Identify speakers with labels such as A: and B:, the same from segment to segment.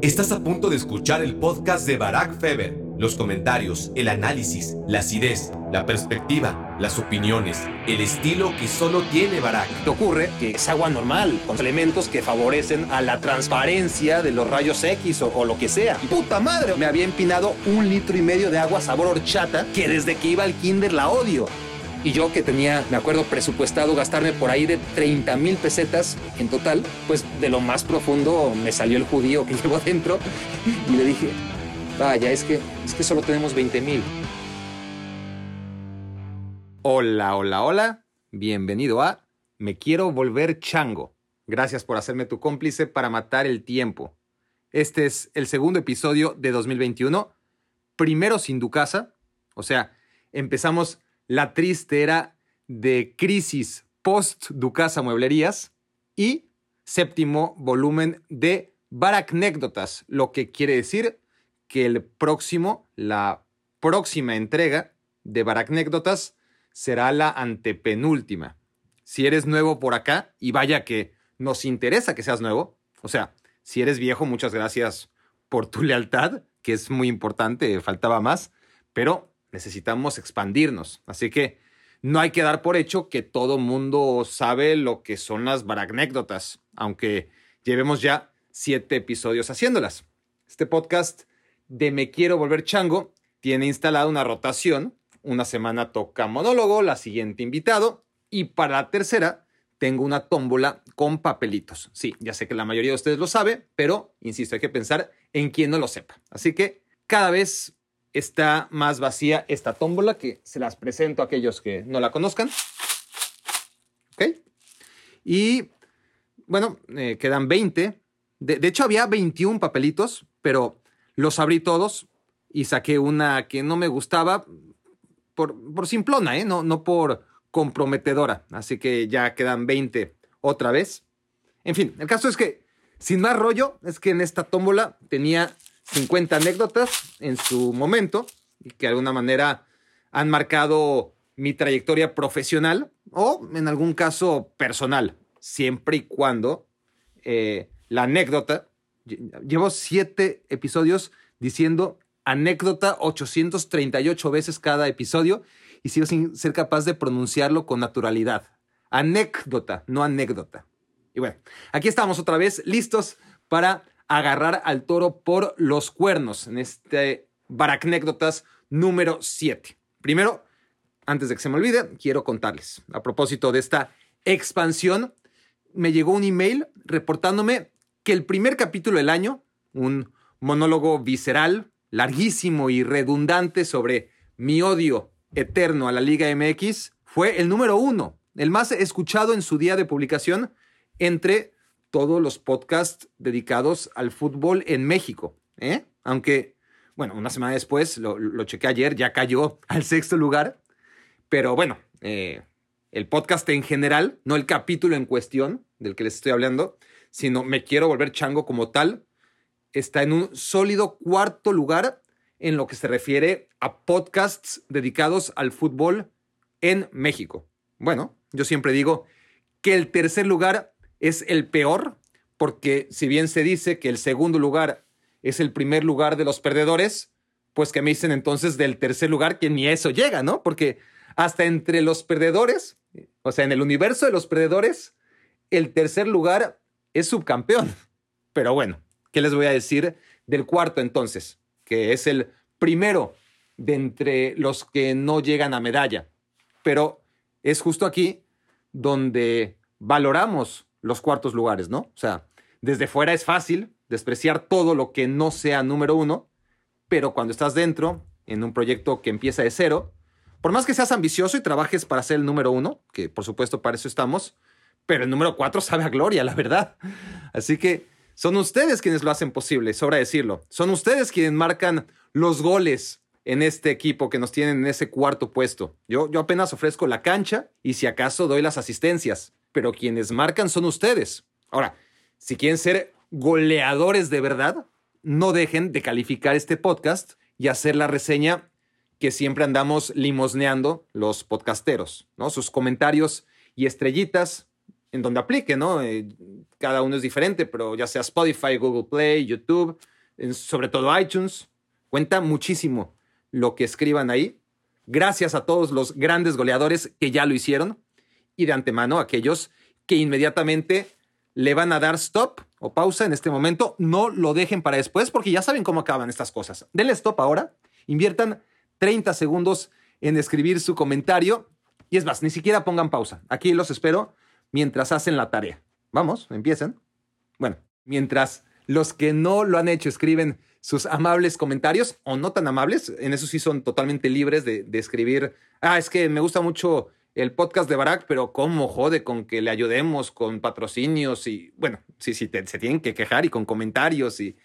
A: Estás a punto de escuchar el podcast de Barack Feber. Los comentarios, el análisis, la acidez, la perspectiva, las opiniones, el estilo que solo tiene Barack.
B: ¿Qué ocurre? Que es agua normal, con elementos que favorecen a la transparencia de los rayos X o, o lo que sea. Puta madre, me había empinado un litro y medio de agua sabor horchata que desde que iba al kinder la odio. Y yo que tenía, me acuerdo, presupuestado gastarme por ahí de 30 mil pesetas en total, pues de lo más profundo me salió el judío que llevo adentro y le dije, vaya, es que, es que solo tenemos 20 mil. Hola, hola, hola. Bienvenido a Me quiero volver chango. Gracias por hacerme tu cómplice para matar el tiempo. Este es el segundo episodio de 2021. Primero sin Ducasa. O sea, empezamos la triste era de crisis post-Ducasa Mueblerías. Y séptimo volumen de Baracnécdotas, lo que quiere decir que el próximo, la próxima entrega de Baracnécdotas será la antepenúltima. Si eres nuevo por acá, y vaya que nos interesa que seas nuevo, o sea, si eres viejo, muchas gracias por tu lealtad, que es muy importante, faltaba más, pero necesitamos expandirnos. Así que no hay que dar por hecho que todo mundo sabe lo que son las baracnécdotas, aunque llevemos ya siete episodios haciéndolas. Este podcast de Me Quiero Volver Chango tiene instalada una rotación. Una semana toca monólogo, la siguiente invitado, y para la tercera tengo una tómbola con papelitos. Sí, ya sé que la mayoría de ustedes lo sabe, pero insisto, hay que pensar en quien no lo sepa. Así que cada vez está más vacía esta tómbola que se las presento a aquellos que no la conozcan. ¿Ok? Y bueno, eh, quedan 20. De, de, hecho, había 21 papelitos, pero los abrí todos y saqué una que no me gustaba por, por simplona, ¿eh? no, no por comprometedora. Así que ya quedan 20 otra vez. En fin, el caso es que, sin más rollo, es que en esta tómbola tenía 50 anécdotas en su momento y que de alguna manera han marcado mi trayectoria profesional o en algún caso personal, siempre y cuando eh, la anécdota, llevo siete episodios diciendo anécdota 838 veces cada episodio y sigo sin ser capaz de pronunciarlo con naturalidad. Anécdota, no anécdota. Y bueno, aquí estamos otra vez listos para agarrar al toro por los cuernos en este Baracnécdotas número 7. Primero, antes de que se me olvide, quiero contarles, a propósito de esta expansión, me llegó un email reportándome que el primer capítulo del año, un monólogo visceral, larguísimo y redundante sobre mi odio eterno a la Liga MX, fue el número uno, el más escuchado en su día de publicación entre todos los podcasts dedicados al fútbol en México. ¿eh? Aunque, bueno, una semana después, lo, lo chequé ayer, ya cayó al sexto lugar. Pero bueno, eh, el podcast en general, no el capítulo en cuestión del que les estoy hablando, sino me quiero volver chango como tal, está en un sólido cuarto lugar en lo que se refiere a podcasts dedicados al fútbol en México. Bueno, yo siempre digo que el tercer lugar es el peor, porque si bien se dice que el segundo lugar es el primer lugar de los perdedores, pues que me dicen entonces del tercer lugar que ni eso llega, ¿no? Porque hasta entre los perdedores, o sea, en el universo de los perdedores, el tercer lugar es subcampeón. Pero bueno, ¿qué les voy a decir del cuarto entonces? Que es el primero de entre los que no llegan a medalla. Pero es justo aquí donde valoramos los cuartos lugares, ¿no? O sea, desde fuera es fácil despreciar todo lo que no sea número uno, pero cuando estás dentro, en un proyecto que empieza de cero, por más que seas ambicioso y trabajes para ser el número uno, que por supuesto para eso estamos, pero el número cuatro sabe a gloria, la verdad. Así que son ustedes quienes lo hacen posible, sobra decirlo. Son ustedes quienes marcan los goles en este equipo que nos tienen en ese cuarto puesto. Yo, yo apenas ofrezco la cancha y si acaso doy las asistencias pero quienes marcan son ustedes. Ahora, si quieren ser goleadores de verdad, no dejen de calificar este podcast y hacer la reseña que siempre andamos limosneando los podcasteros, ¿no? Sus comentarios y estrellitas en donde aplique, ¿no? Eh, cada uno es diferente, pero ya sea Spotify, Google Play, YouTube, sobre todo iTunes, cuenta muchísimo lo que escriban ahí. Gracias a todos los grandes goleadores que ya lo hicieron y de antemano aquellos que inmediatamente le van a dar stop o pausa en este momento. No lo dejen para después porque ya saben cómo acaban estas cosas. Denle stop ahora, inviertan 30 segundos en escribir su comentario y es más, ni siquiera pongan pausa. Aquí los espero mientras hacen la tarea. Vamos, empiecen. Bueno, mientras los que no lo han hecho escriben sus amables comentarios o no tan amables, en eso sí son totalmente libres de, escribir, ah, es que me gusta mucho el podcast de Barack, pero cómo jode con que le ayudemos con patrocinios y, bueno, sí, sí, se tienen que quejar y con comentarios y,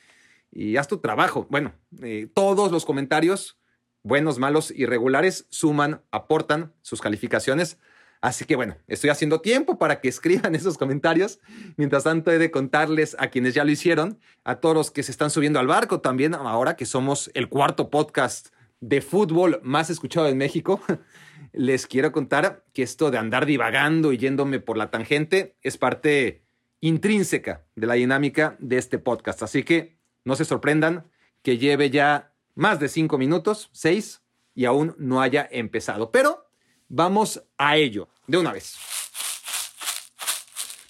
B: y haz tu trabajo. Bueno, eh, todos los comentarios, buenos, malos, irregulares, suman, aportan sus calificaciones Así que bueno, estoy haciendo tiempo para que escriban esos comentarios. Mientras tanto, he de contarles a quienes ya lo hicieron, a todos los que se están subiendo al barco también, ahora que somos el cuarto podcast de fútbol más escuchado en México. Les quiero contar que esto de andar divagando y yéndome por la tangente es parte intrínseca de la dinámica de este podcast. Así que no se sorprendan que lleve ya más de cinco minutos, seis, y aún no haya empezado. Pero vamos a ello de una vez.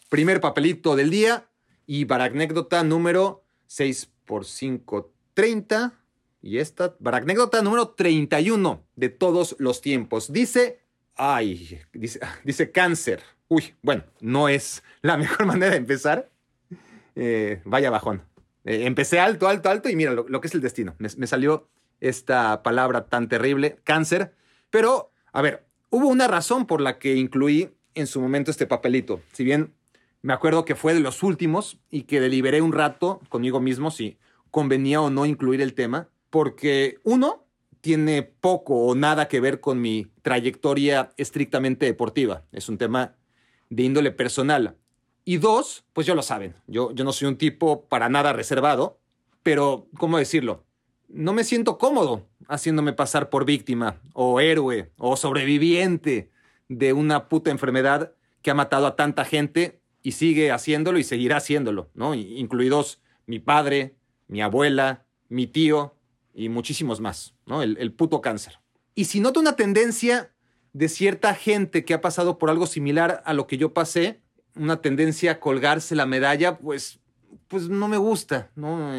B: Primer papelito del día y anécdota número 6 por 5, 30. Y esta, anécdota número 31 de todos los tiempos. Dice, ay, dice, dice cáncer. Uy, bueno, no es la mejor manera de empezar. Eh, vaya bajón. Eh, empecé alto, alto, alto y mira lo, que es el destino. me salió esta palabra tan terrible, cáncer. Pero, a ver, Hubo una razón por la que incluí en su momento este papelito. Si bien me acuerdo que fue de los últimos y que deliberé un rato conmigo mismo si convenía o no incluir el tema, porque uno, tiene poco o nada que ver con mi trayectoria estrictamente deportiva. Es un tema de índole personal. Y dos, pues ya lo saben, yo, yo no soy un tipo para nada reservado, pero, ¿cómo decirlo? no me siento cómodo haciéndome pasar por víctima o héroe o sobreviviente de una puta enfermedad que ha matado a tanta gente y sigue haciéndolo y seguirá haciéndolo, ¿no? Incluidos mi padre, mi abuela, mi tío y muchísimos más, ¿no? El, el puto cáncer. Y si noto una tendencia de cierta gente que ha pasado por algo similar a lo que yo pasé, una tendencia a colgarse la medalla, pues, pues no me gusta, ¿no?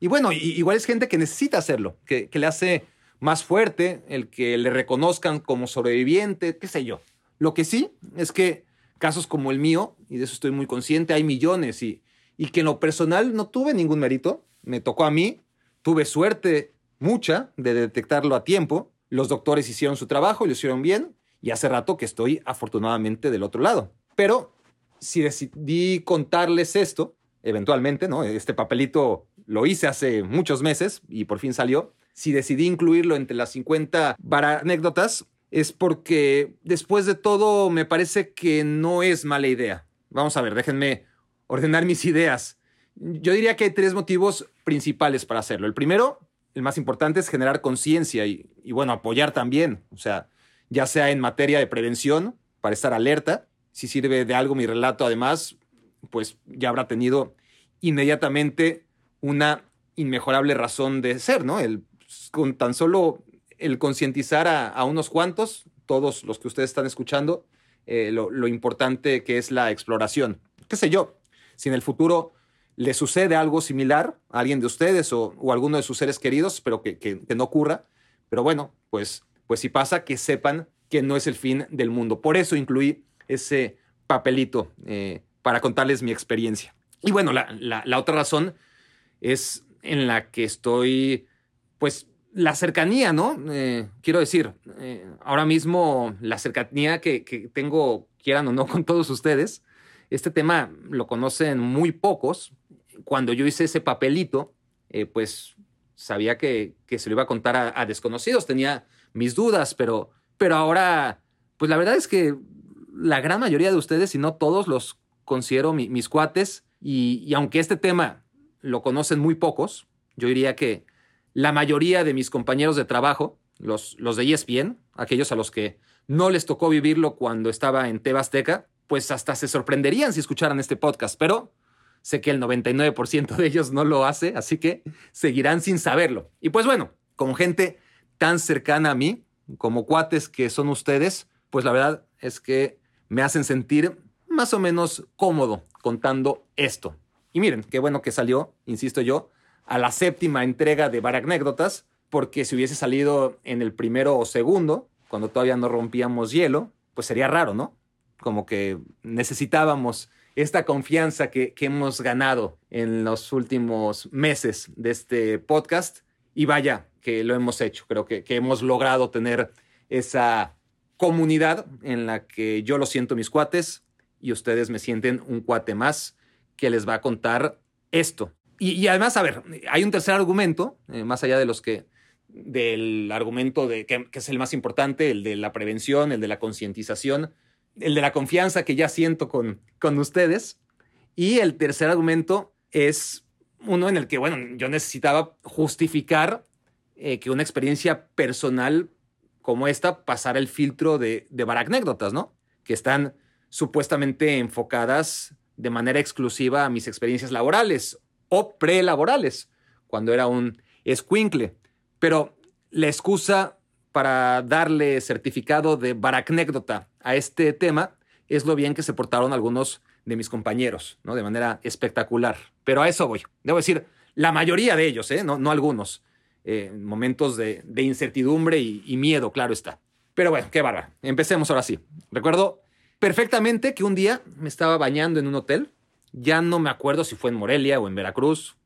B: Y bueno, igual es gente que necesita hacerlo, que, le hace más fuerte el que le reconozcan como sobreviviente, qué sé yo. Lo que sí es que casos como el mío, y de eso estoy muy consciente, hay millones y, y que en lo personal no tuve ningún mérito, me tocó a mí, tuve suerte mucha de detectarlo a tiempo, los doctores hicieron su trabajo lo hicieron bien, y hace rato que estoy afortunadamente del otro lado. Pero si decidí contarles esto, eventualmente, ¿no? Este papelito lo hice hace muchos meses y por fin salió. Si decidí incluirlo entre las 50 anécdotas es porque después de todo me parece que no es mala idea. Vamos a ver, déjenme ordenar mis ideas. Yo diría que hay tres motivos principales para hacerlo. El primero, el más importante, es generar conciencia y, bueno, apoyar también. O sea, ya sea en materia de prevención, para estar alerta. Si sirve de algo mi relato, además, pues ya habrá tenido inmediatamente una inmejorable razón de ser, ¿no? El, con tan solo el concientizar a, unos cuantos, todos los que ustedes están escuchando, eh, lo, importante que es la exploración. ¿Qué sé yo? Si en el futuro le sucede algo similar a alguien de ustedes o, o alguno de sus seres queridos, pero que, no ocurra, pero bueno, pues, pues si pasa, que sepan que no es el fin del mundo. Por eso incluí ese papelito eh, para contarles mi experiencia. Y bueno, la otra razón es en la que estoy, pues, la cercanía, ¿no? Eh, quiero decir, eh, ahora mismo la cercanía que, tengo, quieran o no, con todos ustedes, este tema lo conocen muy pocos. Cuando yo hice ese papelito, eh, pues sabía que, se lo iba a contar a, desconocidos, tenía mis dudas, pero, pero ahora, pues la verdad es que la gran mayoría de ustedes, si no todos, los considero mis cuates. y aunque este tema lo conocen muy pocos. Yo diría que la mayoría de mis compañeros de trabajo, los, los de ESPN, aquellos a los que no les tocó vivirlo cuando estaba en Tebasteca, pues hasta se sorprenderían si escucharan este podcast, pero sé que el 99% de ellos no lo hace, así que seguirán sin saberlo. Y pues bueno, como gente tan cercana a mí, como cuates que son ustedes, pues la verdad es que me hacen sentir más o menos cómodo contando esto. Y miren, qué bueno que salió, insisto yo, a la séptima entrega de Baracnécdotas, porque si hubiese salido en el primero o segundo, cuando todavía no rompíamos hielo, pues sería raro, ¿no? Como que necesitábamos esta confianza que, hemos ganado en los últimos meses de este podcast. Y vaya, que lo hemos hecho. Creo que, que hemos logrado tener esa comunidad en la que yo lo siento mis cuates y ustedes me sienten un cuate más que les va a contar esto. Y, además, a ver, hay un tercer argumento, eh, más allá de los que del argumento de que, es el más importante, el de la prevención, el de la concientización, el de la confianza que ya siento con, con ustedes. Y el tercer argumento es uno en el que, bueno, yo necesitaba justificar eh, que una experiencia personal como esta pasara el filtro de, de baracnécdotas, ¿no? Que están supuestamente enfocadas de manera exclusiva a mis experiencias laborales o prelaborales, cuando era un escuincle. Pero la excusa para darle certificado de baracnécdota a este tema es lo bien que se portaron algunos de mis compañeros, ¿no? De manera espectacular. Pero a eso voy. Debo decir, la mayoría de ellos, ¿eh? no, no algunos. Eh, momentos de, incertidumbre y, miedo, claro está. Pero bueno, qué bárbaro. Empecemos ahora sí. Recuerdo perfectamente que un día me estaba bañando en un hotel. Ya no me acuerdo si fue en Morelia o en Veracruz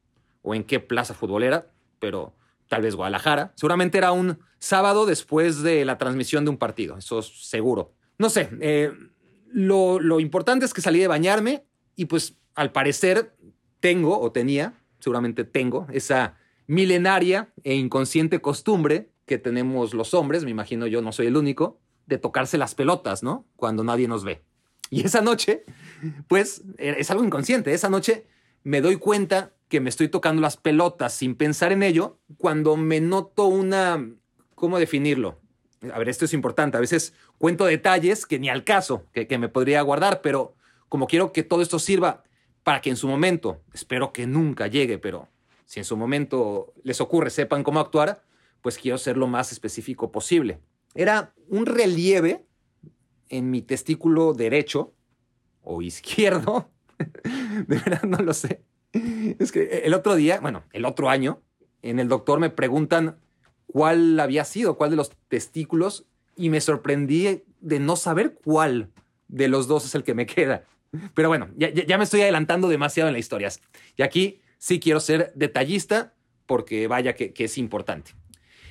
B: o en qué plaza futbolera, pero tal vez Guadalajara. Seguramente era un sábado después de la transmisión de un partido, eso es seguro. No sé, eh, lo, lo importante es que salí de bañarme y pues al parecer tengo o tenía, seguramente tengo, esa milenaria e inconsciente costumbre que tenemos los hombres, me imagino yo no soy el único, de tocarse las pelotas, ¿no? Cuando nadie nos ve. Y esa noche, pues es algo inconsciente, esa noche me doy cuenta que me estoy tocando las pelotas sin pensar en ello cuando me noto una... ¿Cómo definirlo? A ver, esto es importante. A veces cuento detalles que ni al caso, que, me podría guardar, pero como quiero que todo esto sirva para que en su momento, espero que nunca llegue, pero si en su momento les ocurre, sepan cómo actuar, pues quiero ser lo más específico posible. Era un relieve en mi testículo derecho o izquierdo, de verdad no lo sé, es que el otro día, bueno, el otro año, en el doctor me preguntan cuál había sido, cuál de los testículos, y me sorprendí de no saber cuál de los dos es el que me queda. Pero bueno, ya, me estoy adelantando demasiado en las historias. Y aquí sí quiero ser detallista porque vaya que, es importante.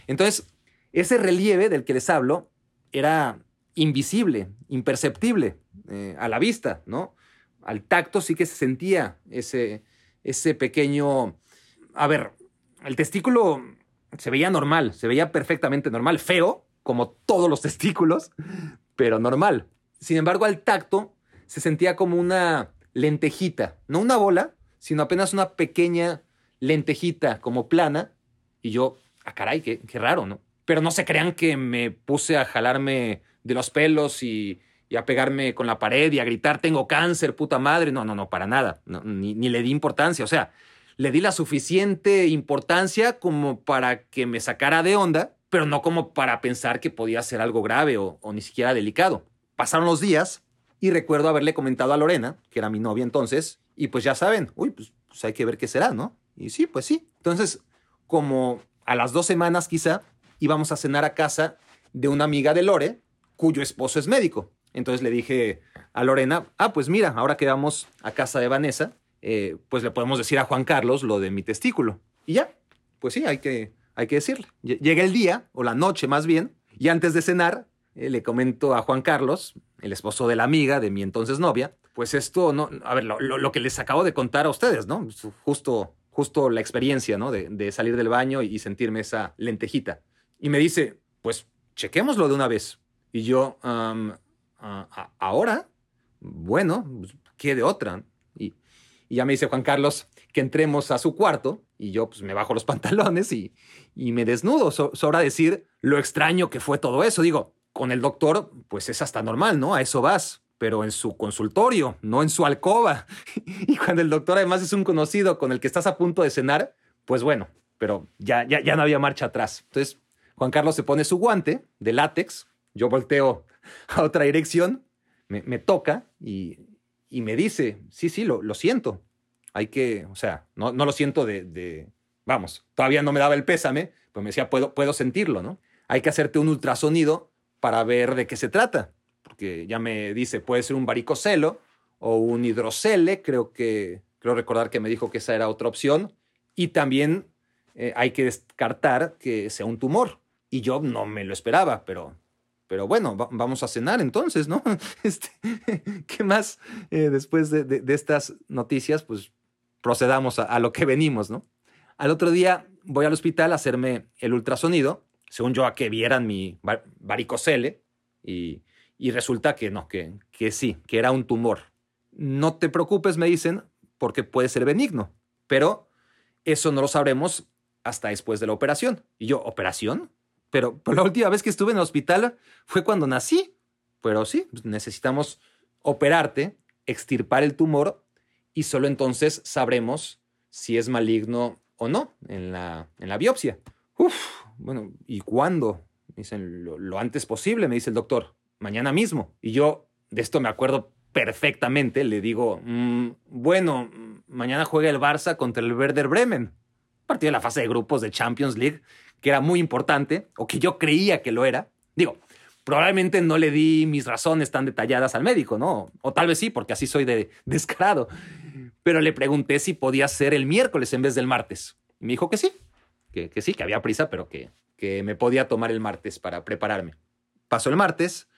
B: Entonces, ese relieve del que les hablo era invisible, imperceptible eh, a la vista, ¿no? Al tacto sí que se sentía ese, ese pequeño... A ver, el testículo se veía normal, se veía perfectamente normal, feo, como todos los testículos, pero normal. Sin embargo, al tacto se sentía como una lentejita, no una bola, sino apenas una pequeña lentejita como plana. Y yo, ah, caray, qué, qué raro, ¿no? Pero no se crean que me puse a jalarme de los pelos y a pegarme con la pared y a gritar, tengo cáncer, puta madre. No, no, no, para nada. ni, le di importancia. O sea, le di la suficiente importancia como para que me sacara de onda, pero no como para pensar que podía ser algo grave o, ni siquiera delicado. Pasaron los días y recuerdo haberle comentado a Lorena, que era mi novia entonces, y pues ya saben, uy, pues, pues hay que ver qué será, ¿no? Y sí, pues sí. Entonces, como a las dos semanas quizá, íbamos a cenar a casa de una amiga de Lore, cuyo esposo es médico. Entonces le dije a Lorena, ah, pues mira, ahora que vamos a casa de Vanessa, eh, pues le podemos decir a Juan Carlos lo de mi testículo. Y ya, pues sí, hay que, hay que decirle. Llega el día, o la noche más bien, y antes de cenar, eh, le comento a Juan Carlos, el esposo de la amiga de mi entonces novia, pues esto, no, a ver, lo, que les acabo de contar a ustedes, ¿no? Justo, justo la experiencia, ¿no? De, salir del baño y sentirme esa lentejita. Y me dice, pues chequémoslo de una vez. Y yo, ahora, bueno, pues, ¿qué de otra? Y, ya me dice Juan Carlos que entremos a su cuarto y yo pues me bajo los pantalones y, me desnudo. sobra decir lo extraño que fue todo eso. Digo, con el doctor pues es hasta normal, ¿no? A eso vas. pero en su consultorio, no en su alcoba. Y cuando el doctor además es un conocido con el que estás a punto de cenar, pues bueno, pero ya, ya, ya no había marcha atrás. Entonces, Juan Carlos se pone su guante de látex, yo volteo a otra dirección, me, toca y, me dice, sí, sí, lo, lo, siento. Hay que, o sea, no, no lo siento de, de, vamos, todavía no me daba el pésame, pues me decía, puedo, puedo sentirlo, ¿no? Hay que hacerte un ultrasonido para ver de qué se trata, porque ya me dice, puede ser un varicocelo o un hidrocele, creo que, creo recordar que me dijo que esa era otra opción, y también eh, hay que descartar que sea un tumor. Y yo no me lo esperaba, pero, pero bueno, vamos a cenar entonces, ¿no? Este, ¿Qué más eh, después de, estas noticias? Pues procedamos a, lo que venimos, ¿no? Al otro día voy al hospital a hacerme el ultrasonido, según yo a que vieran mi varicocele, y, y resulta que no, que, que sí, que era un tumor. No te preocupes, me dicen, porque puede ser benigno, pero eso no lo sabremos hasta después de la operación. Y yo, ¿operación? Pero, la última vez que estuve en el hospital fue cuando nací. Pero sí, necesitamos operarte, extirpar el tumor y solo entonces sabremos si es maligno o no en la, en la biopsia. Uf, bueno, ¿y cuándo? Me dicen, lo, antes posible, me dice el doctor, mañana mismo. Y yo de esto me acuerdo perfectamente, le digo, mm, bueno, mañana juega el Barça contra el Werder Bremen partido de la fase de grupos de Champions League, que era muy importante, o que yo creía que lo era. Digo, probablemente no le di mis razones tan detalladas al médico, ¿no? O tal vez sí, porque así soy de descarado. Pero le pregunté si podía ser el miércoles en vez del martes. Y me dijo que sí, que, que sí, que había prisa, pero que, que me podía tomar el martes para prepararme. Pasó el martes,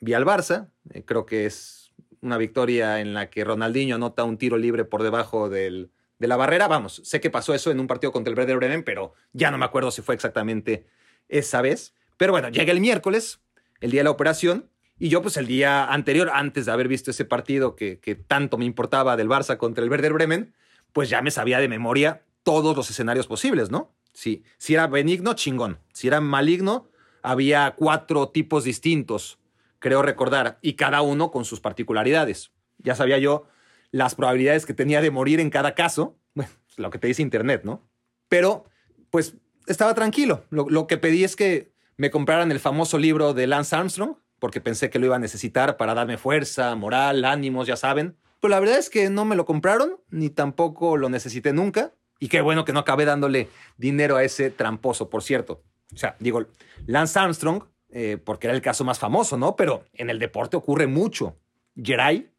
B: vi al Barça, eh, creo que es una victoria en la que Ronaldinho anota un tiro libre por debajo del, de la barrera. Vamos, sé que pasó eso en un partido contra el Werder Bremen, pero ya no me acuerdo si fue exactamente esa vez. Pero bueno, llega el miércoles, el día de la operación, y yo pues el día anterior, antes de haber visto ese partido que, que tanto me importaba del Barça contra el Werder Bremen, pues ya me sabía de memoria todos los escenarios posibles, ¿no? Sí, si era benigno, chingón. Si era maligno, había cuatro tipos distintos, creo recordar, y cada uno con sus particularidades. Ya sabía yo las probabilidades que tenía de morir en cada caso, bueno, lo que te dice Internet, ¿no? Pero, pues, estaba tranquilo. Lo, que pedí es que me compraran el famoso libro de Lance Armstrong, porque pensé que lo iba a necesitar para darme fuerza, moral, ánimos, ya saben. Pero la verdad es que no me lo compraron, ni tampoco lo necesité nunca. Y qué bueno que no acabé dándole dinero a ese tramposo, por cierto. O sea, digo, Lance Armstrong, eh, porque era el caso más famoso, ¿no? Pero en el deporte ocurre mucho. Geray,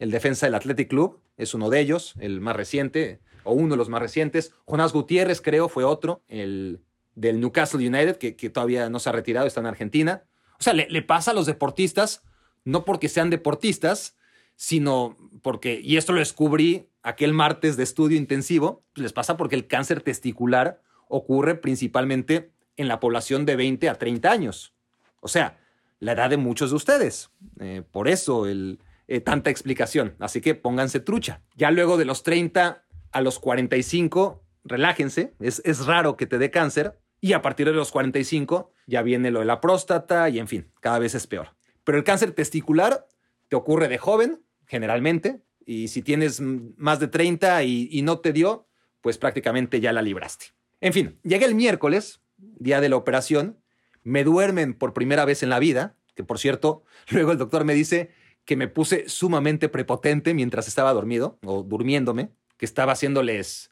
B: el defensa del Athletic Club es uno de ellos, el más reciente, o uno de los más recientes. Jonás Gutiérrez, creo, fue otro, el del Newcastle United, que, todavía no se ha retirado, está en Argentina. O sea, le, pasa a los deportistas, no porque sean deportistas, sino porque, y esto lo descubrí aquel martes de estudio intensivo, les pasa porque el cáncer testicular ocurre principalmente en la población de 20 a 30 años. O sea, la edad de muchos de ustedes. Eh, por eso el, eh, tanta explicación. Así que pónganse trucha. Ya luego de los 30 a los 45, relájense. Es, es raro que te dé cáncer. Y a partir de los 45 ya viene lo de la próstata y en fin, cada vez es peor. Pero el cáncer testicular te ocurre de joven, generalmente, y si tienes más de 30 y, y, no te dio, pues prácticamente ya la libraste. En fin, llegué el miércoles, día de la operación, me duermen por primera vez en la vida, que por cierto, luego el doctor me dice, que me puse sumamente prepotente mientras estaba dormido o durmiéndome, que estaba haciéndoles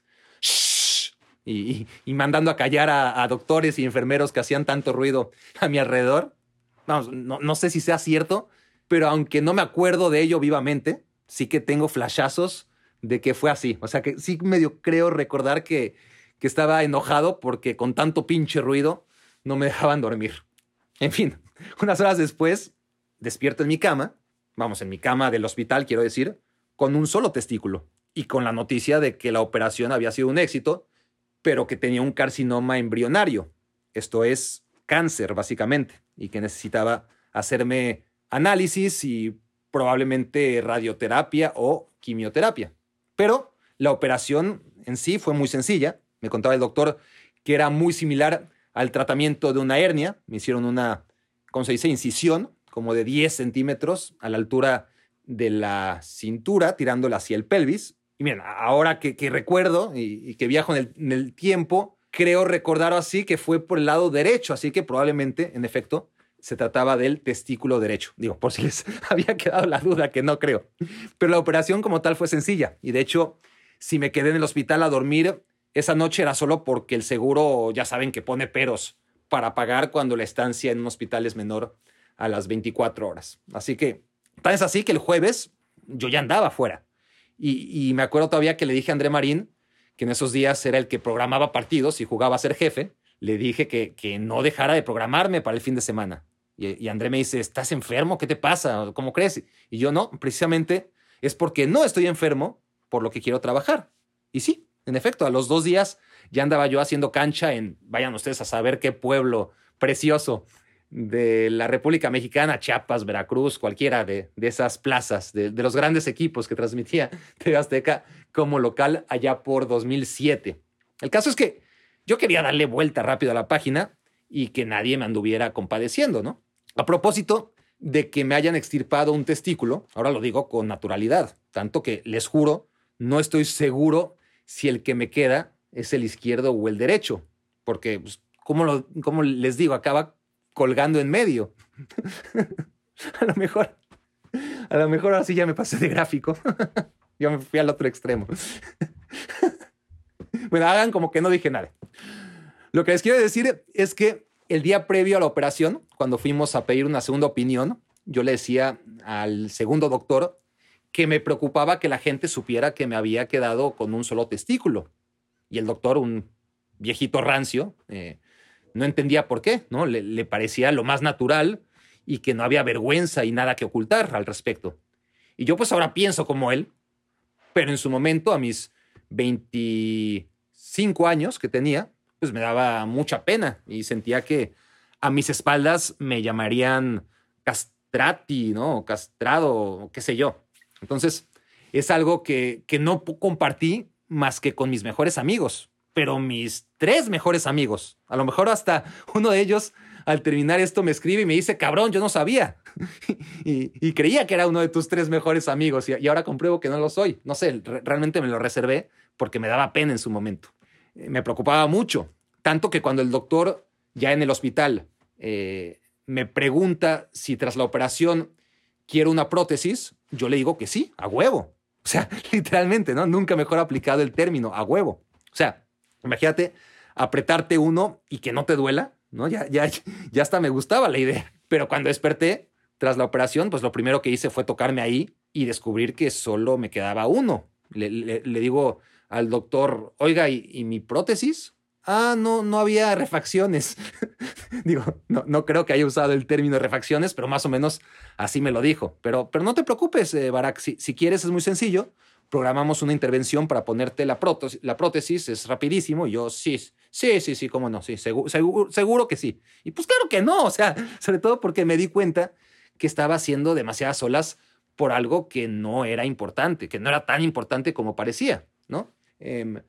B: y, mandando a callar a, doctores y enfermeros que hacían tanto ruido a mi alrededor. Vamos, no, no sé si sea cierto, pero aunque no me acuerdo de ello vivamente, sí que tengo flashazos de que fue así. O sea que sí medio creo recordar que, que estaba enojado porque con tanto pinche ruido no me dejaban dormir. En fin, unas horas después, despierto en mi cama vamos, en mi cama del hospital, quiero decir, con un solo testículo y con la noticia de que la operación había sido un éxito, pero que tenía un carcinoma embrionario, esto es cáncer básicamente, y que necesitaba hacerme análisis y probablemente radioterapia o quimioterapia. Pero la operación en sí fue muy sencilla. Me contaba el doctor que era muy similar al tratamiento de una hernia. Me hicieron una, ¿cómo se dice?, incisión como de 10 centímetros a la altura de la cintura, tirándola hacia el pelvis. Y miren, ahora que, recuerdo y, que viajo en el, tiempo, creo recordar así que fue por el lado derecho, así que probablemente, en efecto, se trataba del testículo derecho. Digo, por si les había quedado la duda, que no creo. Pero la operación como tal fue sencilla. Y de hecho, si me quedé en el hospital a dormir, esa noche era solo porque el seguro, ya saben que pone peros para pagar cuando la estancia en un hospital es menor a las 24 horas. Así que, tan es así que el jueves yo ya andaba afuera. Y, me acuerdo todavía que le dije a André Marín, que en esos días era el que programaba partidos y jugaba a ser jefe, le dije que, que no dejara de programarme para el fin de semana. Y, y, André me dice, ¿estás enfermo? ¿Qué te pasa? ¿Cómo crees? Y yo no, precisamente es porque no estoy enfermo por lo que quiero trabajar. Y sí, en efecto, a los dos días ya andaba yo haciendo cancha en, vayan ustedes a saber qué pueblo precioso de la República Mexicana, Chiapas, Veracruz, cualquiera de, esas plazas, de, los grandes equipos que transmitía TV Azteca como local allá por 2007. El caso es que yo quería darle vuelta rápido a la página y que nadie me anduviera compadeciendo, ¿no? A propósito de que me hayan extirpado un testículo, ahora lo digo con naturalidad, tanto que les juro, no estoy seguro si el que me queda es el izquierdo o el derecho, porque, pues, como, como les digo, acaba colgando en medio. a lo mejor, a lo mejor así ya me pasé de gráfico. Yo me fui al otro extremo. bueno, hagan como que no dije nada. Lo que les quiero decir es que el día previo a la operación, cuando fuimos a pedir una segunda opinión, yo le decía al segundo doctor que me preocupaba que la gente supiera que me había quedado con un solo testículo. Y el doctor, un viejito rancio, eh, no entendía por qué, ¿no? Le, parecía lo más natural y que no había vergüenza y nada que ocultar al respecto. Y yo pues ahora pienso como él, pero en su momento, a mis 25 años que tenía, pues me daba mucha pena y sentía que a mis espaldas me llamarían castrati, ¿no? Castrado, qué sé yo. Entonces, es algo que, que no compartí más que con mis mejores amigos pero mis tres mejores amigos, a lo mejor hasta uno de ellos al terminar esto me escribe y me dice, cabrón, yo no sabía. y, creía que era uno de tus tres mejores amigos y, ahora compruebo que no lo soy. No sé, realmente me lo reservé porque me daba pena en su momento. Eh, me preocupaba mucho, tanto que cuando el doctor ya en el hospital eh, me pregunta si tras la operación quiero una prótesis, yo le digo que sí, a huevo. O sea, literalmente, ¿no? Nunca mejor aplicado el término, a huevo. O sea, Imagínate apretarte uno y que no te duela, ¿no? Ya, ya, ya hasta me gustaba la idea. Pero cuando desperté, tras la operación, pues lo primero que hice fue tocarme ahí y descubrir que solo me quedaba uno. Le, digo al doctor, oiga, ¿y, mi prótesis? Ah, no, no había refacciones. digo, no, no creo que haya usado el término refacciones, pero más o menos así me lo dijo. Pero, pero no te preocupes, eh, Barak, si, si quieres es muy sencillo programamos una intervención para ponerte la prótesis, la prótesis es rapidísimo. Y yo, sí, sí, sí, sí, cómo no, sí, seguro, que sí. Y pues claro que no, o sea, sobre todo porque me di cuenta que estaba haciendo demasiadas olas por algo que no era importante, que no era tan importante como parecía, ¿no? Em,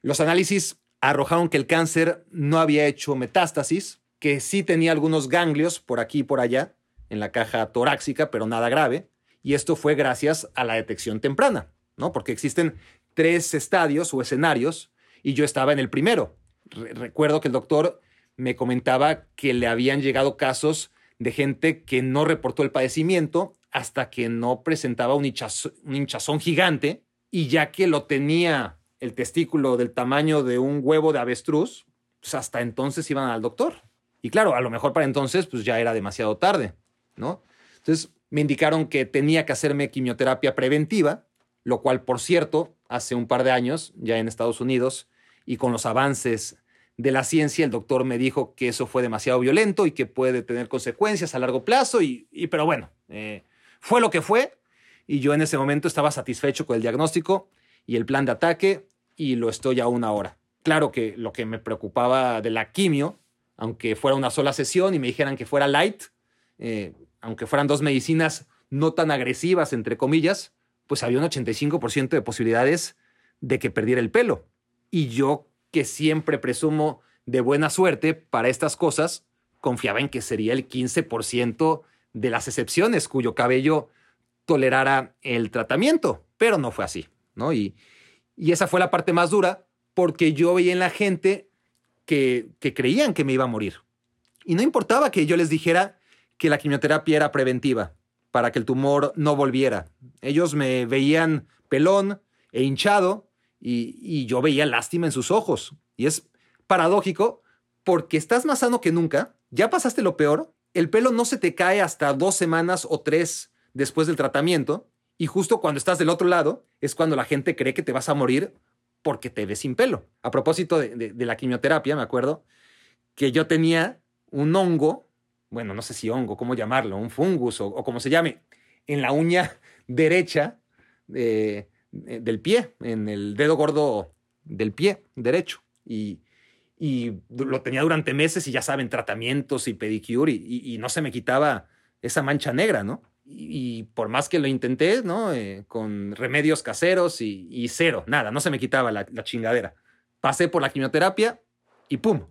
B: los análisis arrojaron que el cáncer no había hecho metástasis, que sí tenía algunos ganglios por aquí y por allá en la caja torácica, pero nada grave. Y esto fue gracias a la detección temprana. ¿No? Porque existen tres estadios o escenarios y yo estaba en el primero. recuerdo que el doctor me comentaba que le habían llegado casos de gente que no reportó el padecimiento hasta que no presentaba un, hinchazón gigante y ya que lo tenía el testículo del tamaño de un huevo de avestruz, pues hasta entonces iban al doctor. Y claro, a lo mejor para entonces pues ya era demasiado tarde, ¿no? Entonces me indicaron que tenía que hacerme quimioterapia preventiva lo cual, por cierto, hace un par de años, ya en Estados Unidos, y con los avances de la ciencia, el doctor me dijo que eso fue demasiado violento y que puede tener consecuencias a largo plazo, y, pero bueno, eh, fue lo que fue, y yo en ese momento estaba satisfecho con el diagnóstico y el plan de ataque, y lo estoy aún ahora. Claro que lo que me preocupaba de la quimio, aunque fuera una sola sesión y me dijeran que fuera light, eh, aunque fueran dos medicinas no tan agresivas, entre comillas, pues había un 85% de posibilidades de que perdiera el pelo. Y yo, que siempre presumo de buena suerte para estas cosas, confiaba en que sería el 15% de las excepciones cuyo cabello tolerara el tratamiento, pero no fue así, ¿no? Y, y esa fue la parte más dura porque yo veía en la gente que, que creían que me iba a morir. Y no importaba que yo les dijera que la quimioterapia era preventiva para que el tumor no volviera. Ellos me veían pelón e hinchado y, yo veía lástima en sus ojos. Y es paradójico porque estás más sano que nunca, ya pasaste lo peor, el pelo no se te cae hasta dos semanas o tres después del tratamiento y justo cuando estás del otro lado es cuando la gente cree que te vas a morir porque te ves sin pelo. A propósito de, la quimioterapia, me acuerdo que yo tenía un hongo, bueno, no sé si hongo, cómo llamarlo, un fungus o, como se llame, en la uña derecha del pie, en el dedo gordo del pie derecho. Y, lo tenía durante meses y ya saben, tratamientos y pedicure y no se me quitaba esa mancha negra, ¿no? y, por más que lo intenté, ¿no? Eh, con remedios caseros y, cero, nada, no se me quitaba la, chingadera. Pasé por la quimioterapia y ¡pum!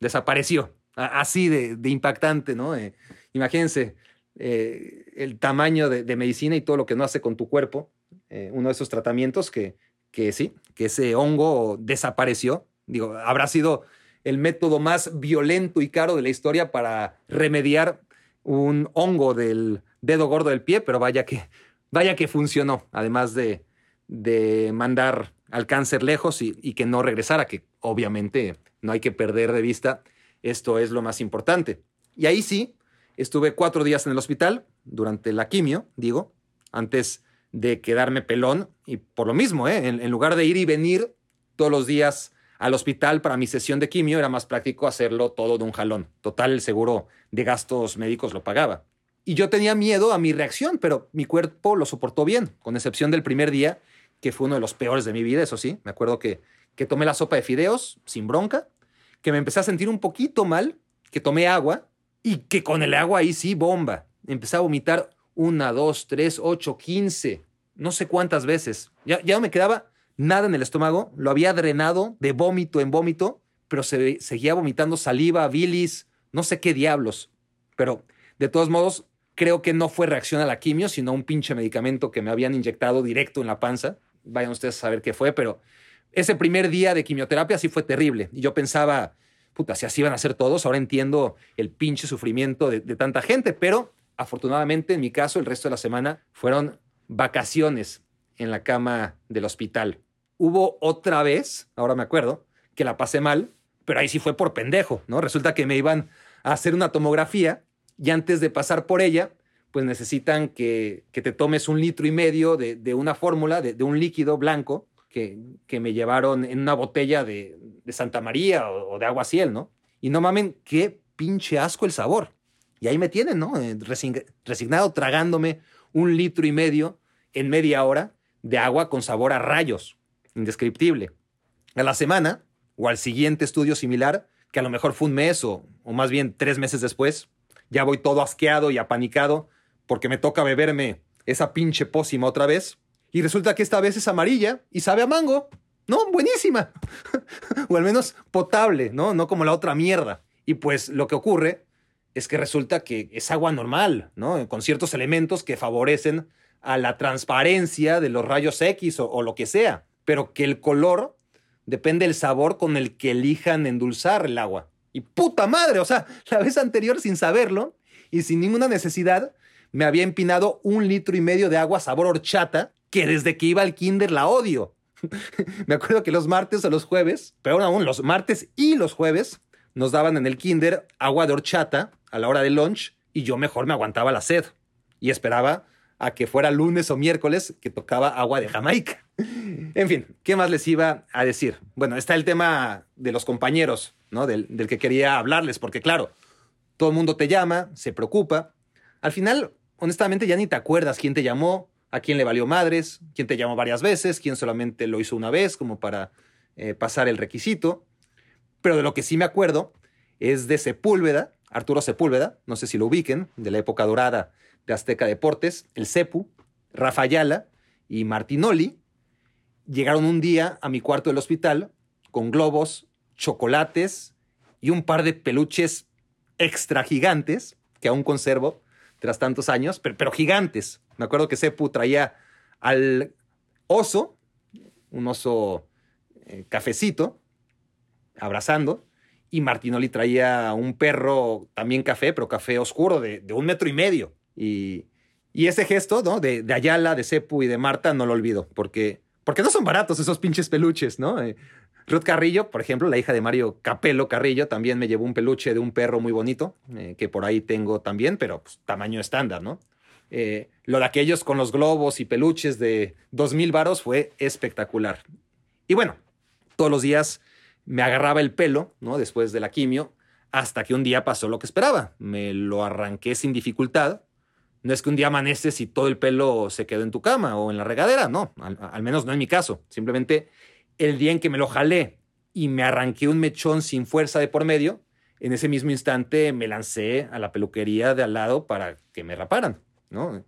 B: Desapareció. Así de, impactante, ¿no? Eh, imagínense eh, el tamaño de, medicina y todo lo que no hace con tu cuerpo. uno de esos tratamientos que, que sí, que ese hongo desapareció. Digo, habrá sido el método más violento y caro de la historia para remediar un hongo del dedo gordo del pie, pero vaya que, vaya que funcionó, además de, de mandar al cáncer lejos y, que no regresara, que obviamente no hay que perder de vista, esto es lo más importante. Y ahí sí, estuve cuatro días en el hospital durante la quimio, digo, antes de quedarme pelón y por lo mismo, ¿eh? en, en lugar de ir y venir todos los días al hospital para mi sesión de quimio, era más práctico hacerlo todo de un jalón. Total, el seguro de gastos médicos lo pagaba. Y yo tenía miedo a mi reacción, pero mi cuerpo lo soportó bien, con excepción del primer día, que fue uno de los peores de mi vida, eso sí. Me acuerdo que, que tomé la sopa de fideos sin bronca, que me empecé a sentir un poquito mal, que tomé agua y que con el agua ahí sí bomba. Empecé a vomitar una, dos, tres, ocho, quince, no sé cuántas veces. Ya, ya no me quedaba nada en el estómago, lo había drenado de vómito en vómito, pero se, seguía vomitando saliva, bilis, no sé qué diablos. Pero de todos modos, Creo que no fue reacción a la quimio, sino un pinche medicamento que me habían inyectado directo en la panza. Vayan ustedes a saber qué fue, pero ese primer día de quimioterapia sí fue terrible. Y yo pensaba, puta, si así iban a ser todos, ahora entiendo el pinche sufrimiento de, de tanta gente. Pero afortunadamente, en mi caso, el resto de la semana fueron vacaciones en la cama del hospital. Hubo otra vez, ahora me acuerdo, que la pasé mal, pero ahí sí fue por pendejo, ¿no? Resulta que me iban a hacer una tomografía y antes de pasar por ella, pues necesitan que, te tomes un litro y medio de, una fórmula, de, un líquido blanco que, me llevaron en una botella de, Santa María o, de agua ciel, ¿no? Y no mamen, qué pinche asco el sabor. Y ahí me tienen, ¿no? Eh, resignado tragándome un litro y medio en media hora de agua con sabor a rayos, indescriptible. A la semana, o al siguiente estudio similar, que a lo mejor fue un mes o, o más bien tres meses después, ya voy todo asqueado y apanicado porque me toca beberme esa pinche pócima otra vez. Y resulta que esta vez es amarilla y sabe a mango. No, buenísima. o al menos potable, ¿no? No como la otra mierda. Y pues lo que ocurre es que resulta que es agua normal, ¿no? Con ciertos elementos que favorecen a la transparencia de los rayos X o, lo que sea. Pero que el color depende del sabor con el que elijan endulzar el agua. Y puta madre, o sea, la vez anterior sin saberlo y sin ninguna necesidad, me había empinado un litro y medio de agua sabor horchata, que desde que iba al kinder la odio. me acuerdo que los martes o los jueves, pero aún los martes y los jueves, nos daban en el kinder agua de horchata a la hora del lunch y yo mejor me aguantaba la sed y esperaba a que fuera lunes o miércoles que tocaba agua de Jamaica. En fin, ¿qué más les iba a decir? Bueno, está el tema de los compañeros, ¿no? Del, del, que quería hablarles, porque claro, todo el mundo te llama, se preocupa. Al final, honestamente, ya ni te acuerdas quién te llamó, a quién le valió madres, quién te llamó varias veces, quién solamente lo hizo una vez como para eh, pasar el requisito. Pero de lo que sí me acuerdo es de Sepúlveda, Arturo Sepúlveda, no sé si lo ubiquen, de la época dorada de Azteca Deportes, el Cepu, Rafayala y Martinoli, llegaron un día a mi cuarto del hospital con globos, chocolates y un par de peluches extra gigantes que aún conservo tras tantos años, pero, gigantes. Me acuerdo que Sepu traía al oso, un oso eh, cafecito, abrazando, y Martinoli traía un perro también café, pero café oscuro de, un metro y medio. Y, ese gesto ¿no? de, Ayala, de Sepu y de Marta no lo olvido, porque, porque no son baratos esos pinches peluches, ¿no? Eh, Ruth Carrillo, por ejemplo, la hija de Mario Capello Carrillo, también me llevó un peluche de un perro muy bonito, eh, que por ahí tengo también, pero pues, tamaño estándar, ¿no? Eh, lo de aquellos con los globos y peluches de 2000 varos fue espectacular. Y bueno, todos los días me agarraba el pelo, ¿no? Después de la quimio, hasta que un día pasó lo que esperaba. Me lo arranqué sin dificultad. No es que un día amaneces y todo el pelo se quedó en tu cama o en la regadera, no, al menos no en mi caso. Simplemente el día en que me lo jalé y me arranqué un mechón sin fuerza de por medio, en ese mismo instante me lancé a la peluquería de al lado para que me raparan, ¿no?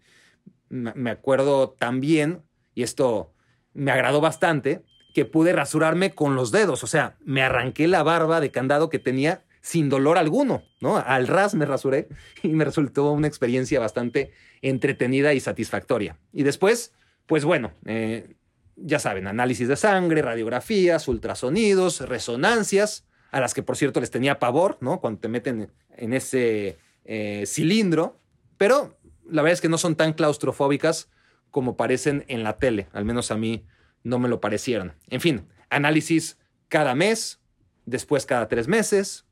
B: Me acuerdo también, y esto me agradó bastante, que pude rasurarme con los dedos, o sea, me arranqué la barba de candado que tenía sin dolor alguno, ¿no? Al ras me rasuré y me resultó una experiencia bastante entretenida y satisfactoria. Y después, pues bueno, eh, ya saben, análisis de sangre, radiografías, ultrasonidos, resonancias, a las que por cierto les tenía pavor, ¿no? Cuando te meten en ese eh, cilindro, pero la verdad es que no son tan claustrofóbicas como parecen en la tele, al menos a mí no me lo parecieron. En fin, análisis cada mes, después cada tres meses,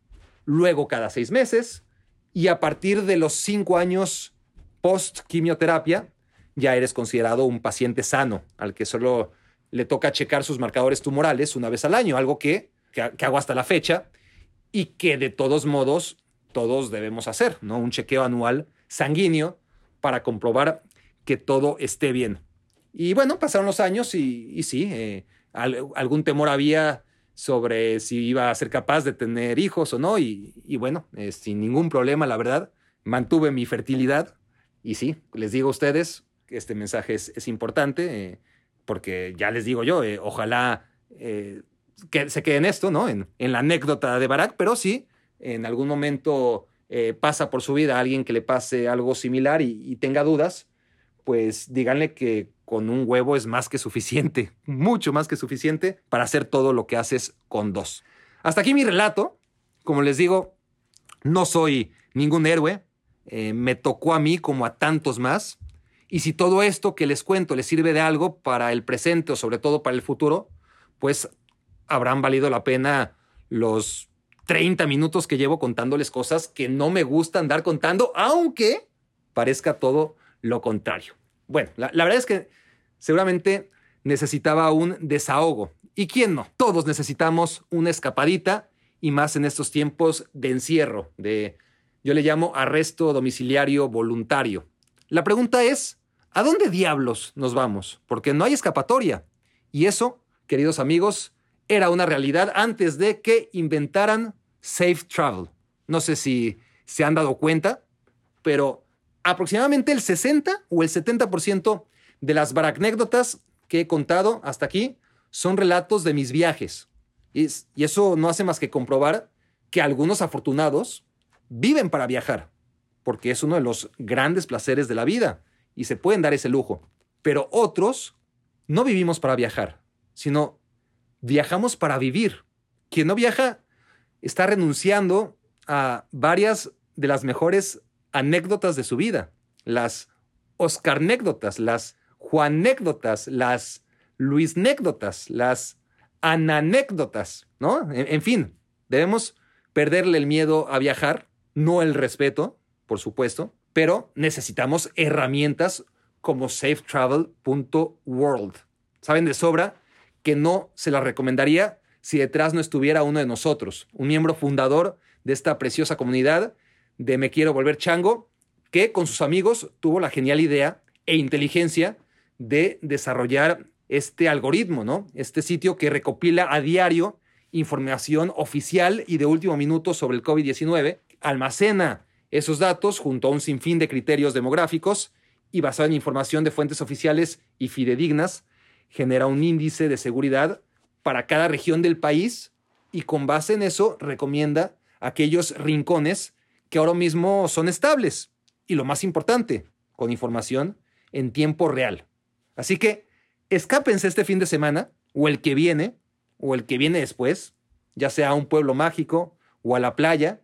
B: luego cada seis meses, y a partir de los cinco años post quimioterapia, ya eres considerado un paciente sano, al que solo le toca checar sus marcadores tumorales una vez al año, algo que, que, hago hasta la fecha y que de todos modos todos debemos hacer, ¿no? Un chequeo anual sanguíneo para comprobar que todo esté bien. Y bueno, pasaron los años y, sí, eh, algún temor había sobre si iba a ser capaz de tener hijos o no, y, bueno, eh, sin ningún problema, la verdad, mantuve mi fertilidad. Y sí, les digo a ustedes, que este mensaje es, importante, eh, porque ya les digo yo, eh, ojalá eh, que se quede en esto, ¿no? En, la anécdota de Barack, pero sí, en algún momento pasa por su vida alguien que le pase algo similar y, tenga dudas, pues díganle que con un huevo es más que suficiente, mucho más que suficiente para hacer todo lo que haces con dos. Hasta aquí mi relato. Como les digo, no soy ningún héroe. me tocó a mí como a tantos más. Y si todo esto que les cuento les sirve de algo para el presente o sobre todo para el futuro, pues habrán valido la pena los 30 minutos que llevo contándoles cosas que no me gusta andar contando, aunque parezca todo lo contrario. Bueno, la, verdad es que seguramente necesitaba un desahogo. ¿Y quién no? Todos necesitamos una escapadita y más en estos tiempos de encierro, de, yo le llamo arresto domiciliario voluntario. La pregunta es, ¿A dónde diablos nos vamos? Porque no hay escapatoria. Y eso, queridos amigos, era una realidad antes de que inventaran Safe Travel. No sé si se han dado cuenta, pero aproximadamente el 60 o el 70% de las baracnécdotas que he contado hasta aquí son relatos de mis viajes. Y, y eso no hace más que comprobar que algunos afortunados viven para viajar, porque es uno de los grandes placeres de la vida y se pueden dar ese lujo. Pero otros no vivimos para viajar, sino viajamos para vivir. Quien no viaja está renunciando a varias de las mejores anécdotas de su vida, las Oscarnécdotas, las Juanécdotas, las Luisnécdotas, las Ananécdotas, ¿no? En, en fin, debemos perderle el miedo a viajar, no el respeto, por supuesto, pero necesitamos herramientas como safetravel.world. Saben de sobra que no se las recomendaría si detrás no estuviera uno de nosotros, un miembro fundador de esta preciosa comunidad de Me Quiero Volver Chango, que con sus amigos tuvo la genial idea e inteligencia de desarrollar este algoritmo, ¿no? Este sitio que recopila a diario información oficial y de último minuto sobre el COVID-19, almacena esos datos, junto a un sinfín de criterios demográficos y basado en información de fuentes oficiales y fidedignas, genera un índice de seguridad para cada región del país y con base en eso recomienda aquellos rincones que ahora mismo son estables y lo más importante, con información en tiempo real. Así que escápense este fin de semana, o el que viene, o el que viene después, ya sea a un pueblo mágico o a la playa,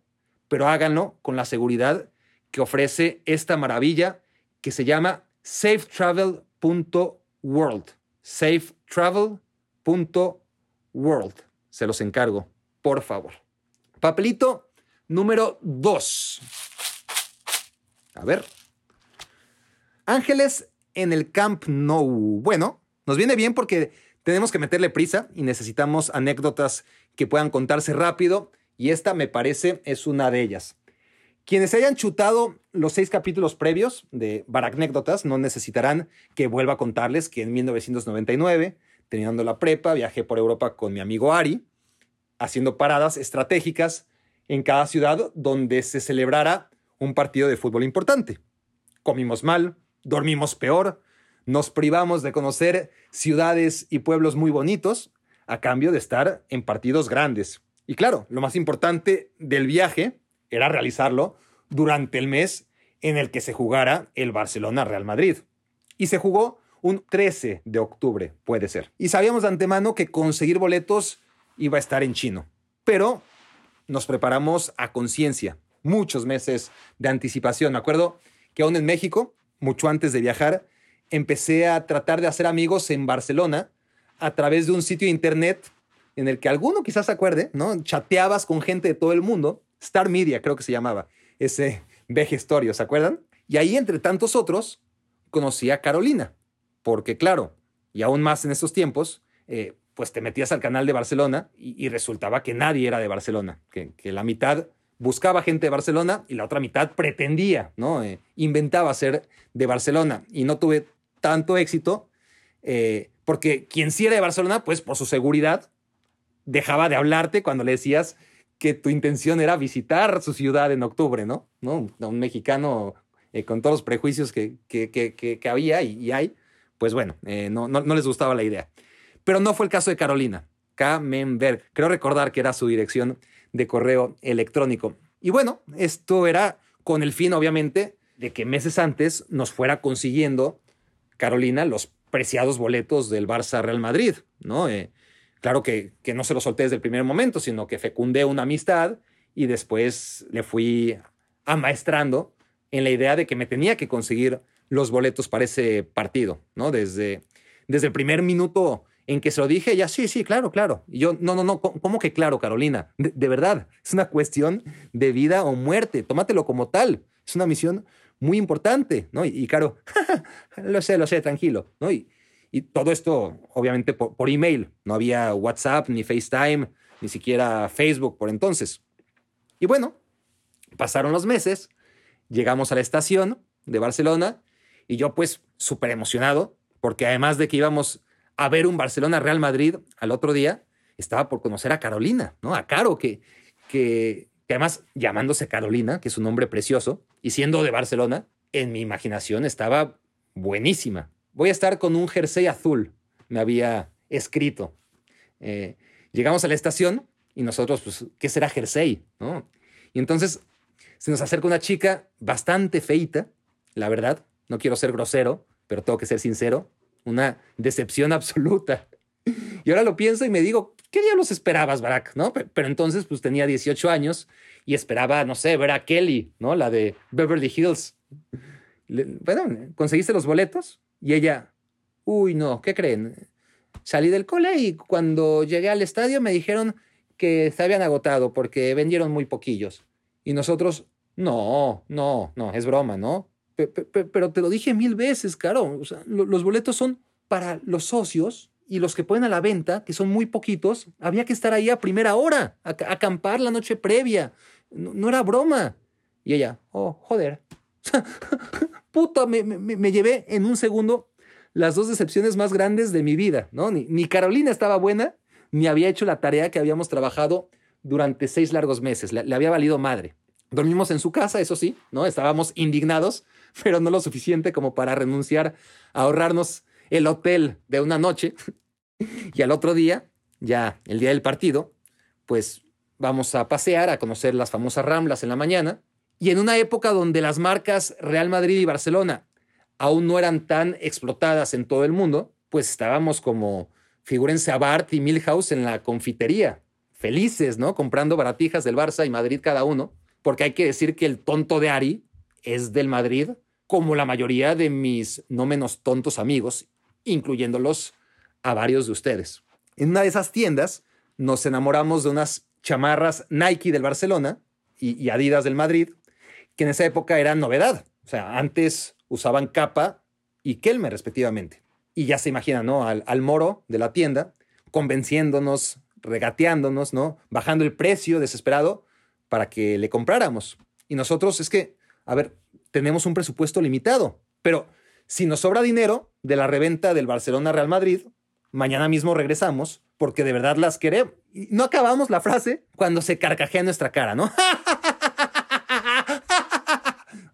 B: pero háganlo con la seguridad que ofrece esta maravilla que se llama safetravel.world. Safetravel.world. Se los encargo, por favor. Papelito número 2. A ver. Ángeles en el Camp Nou. Bueno, nos viene bien porque tenemos que meterle prisa y necesitamos anécdotas que puedan contarse rápido y esta me parece es una de ellas. Quienes hayan chutado los seis capítulos previos de Baracnécdotas no necesitarán que vuelva a contarles que en 1999, terminando la prepa, viajé por Europa con mi amigo Ari, haciendo paradas estratégicas en cada ciudad donde se celebrara un partido de fútbol importante. Comimos mal, dormimos peor, nos privamos de conocer ciudades y pueblos muy bonitos a cambio de estar en partidos grandes. Y claro, lo más importante del viaje era realizarlo durante el mes en el que se jugara el Barcelona-Real Madrid. Y se jugó un 13 de octubre, puede ser. Y sabíamos de antemano que conseguir boletos iba a estar en chino. Pero nos preparamos a conciencia, muchos meses de anticipación. Me acuerdo que aún en México, mucho antes de viajar, empecé a tratar de hacer amigos en Barcelona a través de un sitio internet en el que alguno quizás se acuerde, ¿no? Chateabas con gente de todo el mundo, Star Media creo que se llamaba, ese vejestorio, ¿se acuerdan? Y ahí, entre tantos otros, conocí a Carolina, porque claro, y aún más en estos tiempos, eh, pues te metías al canal de Barcelona y, resultaba que nadie era de Barcelona, que, la mitad buscaba gente de Barcelona y la otra mitad pretendía, ¿no? Eh, inventaba ser de Barcelona y no tuve tanto éxito eh, porque quien sí era de Barcelona, pues por su seguridad, dejaba de hablarte cuando le decías que tu intención era visitar su ciudad en octubre, ¿no? ¿No? Un mexicano eh, con todos los prejuicios que, que, había y, hay, pues bueno, eh, no, no, les gustaba la idea. Pero no fue el caso de Carolina. Kamenberg, creo recordar que era su dirección de correo electrónico. Y bueno, esto era con el fin, obviamente, de que meses antes nos fuera consiguiendo Carolina los preciados boletos del Barça Real Madrid, ¿no? Eh, claro que, que no se los solté desde el primer momento, sino que fecundé una amistad y después le fui amaestrando en la idea de que me tenía que conseguir los boletos para ese partido, ¿no? Desde, desde el primer minuto en que se lo dije, ya sí, sí, claro, claro. Y yo, no, no, no, ¿cómo que claro, Carolina? De, verdad, es una cuestión de vida o muerte, tómatelo como tal. Es una misión muy importante, ¿no? Y, Caro, lo sé, lo sé, tranquilo, ¿no? Y, y todo esto, obviamente, por, por, email. No había WhatsApp, ni FaceTime, ni siquiera Facebook por entonces. Y bueno, pasaron los meses, llegamos a la estación de Barcelona y yo pues súper emocionado, porque además de que íbamos a ver un Barcelona-Real Madrid al otro día, estaba por conocer a Carolina, ¿no? A Caro, que, que, que además llamándose Carolina, que es un nombre precioso, y siendo de Barcelona, en mi imaginación estaba buenísima. Voy a estar con un jersey azul, me había escrito. Eh, llegamos a la estación y nosotros, pues, ¿qué será jersey? ¿No? Y entonces se nos acerca una chica bastante feita, la verdad, no quiero ser grosero, pero tengo que ser sincero, una decepción absoluta. Y ahora lo pienso y me digo, ¿qué diablos esperabas, Barack? ¿No? Pero entonces, pues tenía 18 años y esperaba, no sé, ver a Kelly, ¿no? La de Beverly Hills. bueno, conseguiste los boletos y ella, uy, no, ¿qué creen? Salí del cole y cuando llegué al estadio me dijeron que se habían agotado porque vendieron muy poquillos. Y nosotros, no, no, no, es broma, ¿no? Pero te lo dije mil veces, claro. los boletos son para los socios y los que ponen a la venta, que son muy poquitos, había que estar ahí a primera hora, acampar la noche previa. No, era broma. Y ella, oh, joder. Puta, me, me, llevé en un segundo las dos decepciones más grandes de mi vida, ¿no? Ni, ni, Carolina estaba buena, ni había hecho la tarea que habíamos trabajado durante seis largos meses. Le, le había valido madre. Dormimos en su casa, eso sí, ¿no? Estábamos indignados, pero no lo suficiente como para renunciar a ahorrarnos el hotel de una noche y al otro día, ya el día del partido, pues vamos a pasear, a conocer las famosas Ramblas en la mañana. Y en una época donde las marcas Real Madrid y Barcelona aún no eran tan explotadas en todo el mundo, pues estábamos como, figúrense a Bart y Milhouse en la confitería, felices, ¿no? Comprando baratijas del Barça y Madrid cada uno, porque hay que decir que el tonto de Ari es del Madrid, como la mayoría de mis no menos tontos amigos, incluyéndolos a varios de ustedes. En una de esas tiendas nos enamoramos de unas chamarras Nike del Barcelona y, Adidas del Madrid, que en esa época eran novedad. O sea, antes usaban capa y Kelme respectivamente. Y ya se imagina, ¿no? Al, al moro de la tienda, convenciéndonos, regateándonos, ¿no? Bajando el precio desesperado para que le compráramos. Y nosotros es que, a ver, tenemos un presupuesto limitado, pero si nos sobra dinero de la reventa del Barcelona Real Madrid, mañana mismo regresamos porque de verdad las queremos. No acabamos la frase cuando se carcajea nuestra cara, ¿no?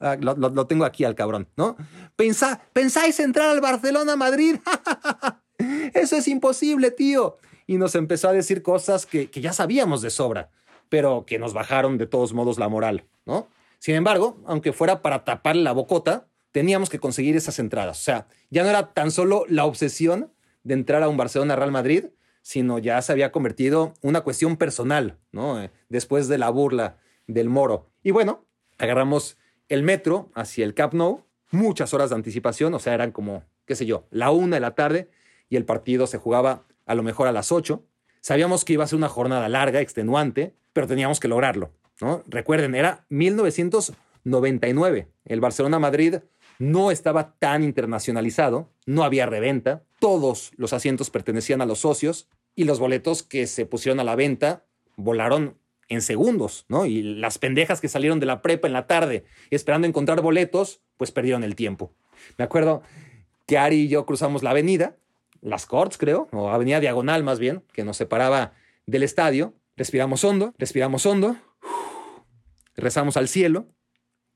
B: Ah, lo, tengo aquí al cabrón, ¿no? ¿Pensáis entrar al Barcelona Madrid? Eso es imposible, tío. Y nos empezó a decir cosas que, que ya sabíamos de sobra, pero que nos bajaron de todos modos la moral, ¿no? Sin embargo, aunque fuera para tapar la bocota, teníamos que conseguir esas entradas. O sea, ya no era tan solo la obsesión de entrar a un Barcelona Real Madrid, sino ya se había convertido una cuestión personal, ¿no? Eh, después de la burla del moro. Y bueno, agarramos el metro hacia el Camp Nou, muchas horas de anticipación, o sea, eran como, qué sé yo, la una de la tarde y el partido se jugaba a lo mejor a las ocho. Sabíamos que iba a ser una jornada larga, extenuante, pero teníamos que lograrlo, ¿no? Recuerden, era 1999. El Barcelona-Madrid no estaba tan internacionalizado, no había reventa, todos los asientos pertenecían a los socios y los boletos que se pusieron a la venta volaron en segundos, ¿no? Y las pendejas que salieron de la prepa en la tarde esperando encontrar boletos, pues perdieron el tiempo. Me acuerdo que Ari y yo cruzamos la avenida, las Corts creo, o avenida Diagonal más bien, que nos separaba del estadio, respiramos hondo, respiramos hondo, rezamos al cielo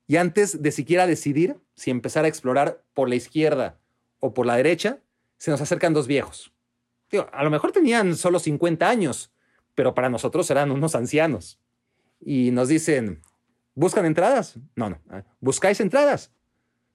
B: y antes de siquiera decidir si empezar a explorar por la izquierda o por la derecha, se nos acercan dos viejos. a lo mejor tenían solo 50 años, pero para nosotros eran unos ancianos. Y nos dicen, ¿buscan entradas? No, no. Ah, ¿Buscáis entradas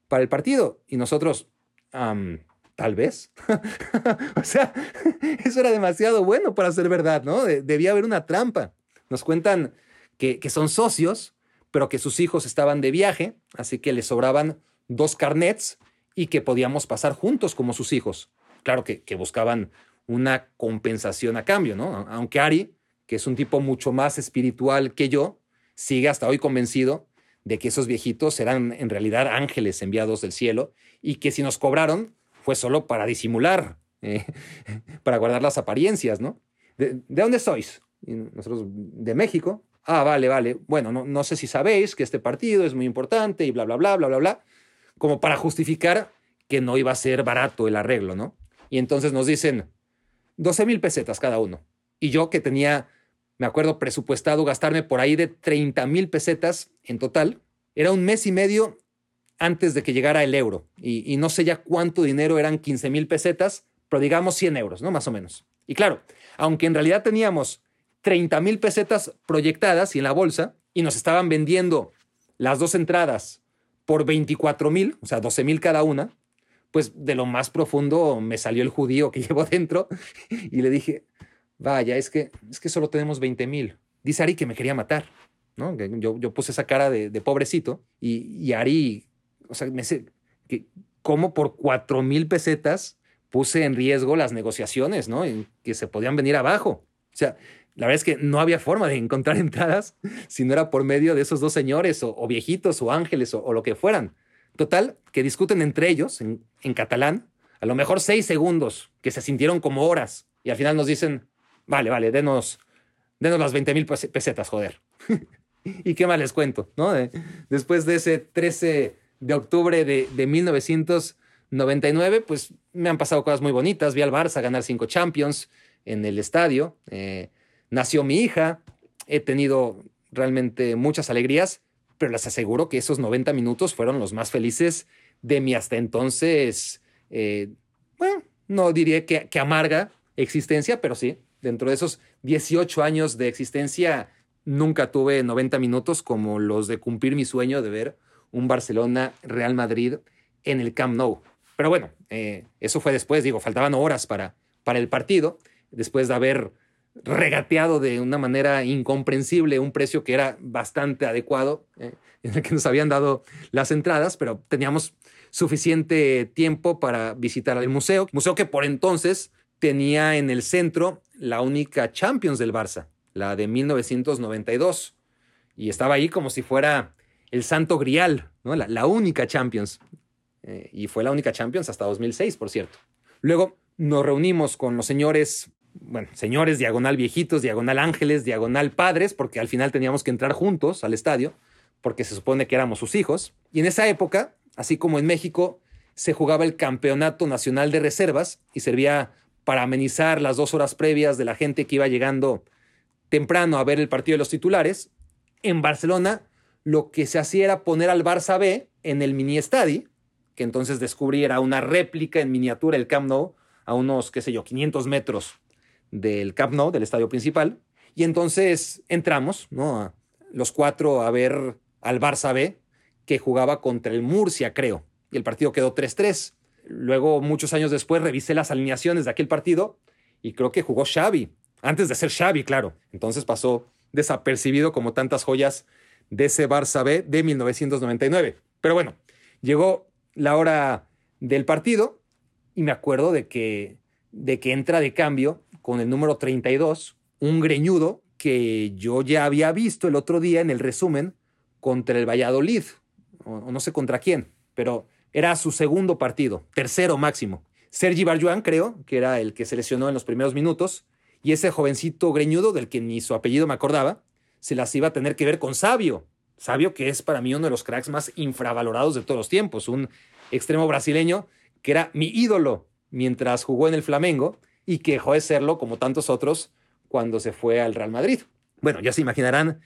B: para el partido? Y nosotros, tal vez. o sea, eso era demasiado bueno para ser verdad, ¿no? Debía haber una trampa. Nos cuentan que, que son socios pero que sus hijos estaban de viaje, así que les sobraban dos carnets y que podíamos pasar juntos como sus hijos. Claro que, buscaban una compensación a cambio, ¿no? Aunque Ari, que es un tipo mucho más espiritual que yo, sigue hasta hoy convencido de que esos viejitos eran en realidad ángeles enviados del cielo y que si nos cobraron fue solo para disimular, eh, para guardar las apariencias, ¿no? ¿De, ¿De, dónde sois? nosotros, de México. Ah, vale, vale. Bueno, no, no sé si sabéis que este partido es muy importante y bla, bla, bla, bla, bla, bla, como para justificar que no iba a ser barato el arreglo, ¿no? Y entonces nos dicen 12 mil pesetas cada uno. Y yo que tenía, me acuerdo, presupuestado gastarme por ahí de 30 mil pesetas en total, era un mes y medio antes de que llegara el euro. Y, no sé ya cuánto dinero eran 15 mil pesetas, pero digamos 100 euros, ¿no? Más o menos. Y claro, aunque en realidad teníamos 30 mil pesetas proyectadas y en la bolsa y nos estaban vendiendo las dos entradas por 24 mil, o sea, 12 mil cada una, pues de lo más profundo me salió el judío que llevo dentro y le dije, vaya, es que, es que solo tenemos 20 mil. Dice Ari que me quería matar, ¿no? Yo, yo puse esa cara de, pobrecito y, y, Ari, o sea, me dice que como por 4 mil pesetas puse en riesgo las negociaciones, ¿no? En que se podían venir abajo. O sea, la verdad es que no había forma de encontrar entradas si no era por medio de esos dos señores o, viejitos o ángeles o, lo que fueran. Total, que discuten entre ellos en, catalán, a lo mejor seis segundos, que se sintieron como horas y al final nos dicen, vale, vale, denos, denos las 20 mil pesetas, joder. y qué más les cuento, ¿no? después de ese 13 de octubre de, de 1999, pues me han pasado cosas muy bonitas. Vi al Barça ganar cinco Champions en el estadio. Eh, Nació mi hija, he tenido realmente muchas alegrías, pero les aseguro que esos 90 minutos fueron los más felices de mi hasta entonces, eh, bueno, no diría que, amarga existencia, pero sí, dentro de esos 18 años de existencia, nunca tuve 90 minutos como los de cumplir mi sueño de ver un Barcelona-Real Madrid en el Camp Nou. Pero bueno, eh, eso fue después, digo, faltaban horas para, para el partido, después de haber regateado de una manera incomprensible un precio que era bastante adecuado, eh, en el que nos habían dado las entradas, pero teníamos suficiente tiempo para visitar el museo, museo que por entonces tenía en el centro la única Champions del Barça, la de 1992, y estaba ahí como si fuera el santo grial, ¿no? la, única Champions, eh, y fue la única Champions hasta 2006, por cierto. Luego nos reunimos con los señores bueno, señores, diagonal viejitos, diagonal ángeles, diagonal padres, porque al final teníamos que entrar juntos al estadio, porque se supone que éramos sus hijos. Y en esa época, así como en México, se jugaba el Campeonato Nacional de Reservas y servía para amenizar las dos horas previas de la gente que iba llegando temprano a ver el partido de los titulares. En Barcelona, lo que se hacía era poner al Barça B en el mini estadio, que entonces descubrí era una réplica en miniatura el Camp Nou, a unos, qué sé yo, 500 metros del Camp Nou, del estadio principal. Y entonces entramos, ¿no? los cuatro a ver al Barça B, que jugaba contra el Murcia, creo. Y el partido quedó 3-3. Luego, muchos años después, revisé las alineaciones de aquel partido y creo que jugó Xavi, antes de ser Xavi, claro. Entonces pasó desapercibido como tantas joyas de ese Barça B de 1999. Pero bueno, llegó la hora del partido y me acuerdo de que, de que entra de cambio con el número 32, un greñudo que yo ya había visto el otro día en el resumen contra el Valladolid, o, no sé contra quién, pero era su segundo partido, tercero máximo. Sergi Barjuan, creo, que era el que se lesionó en los primeros minutos, y ese jovencito greñudo, del que ni su apellido me acordaba, se las iba a tener que ver con Sabio. Sabio, que es para mí uno de los cracks más infravalorados de todos los tiempos, un extremo brasileño que era mi ídolo mientras jugó en el Flamengo y que dejó de serlo como tantos otros cuando se fue al Real Madrid. Bueno, ya se imaginarán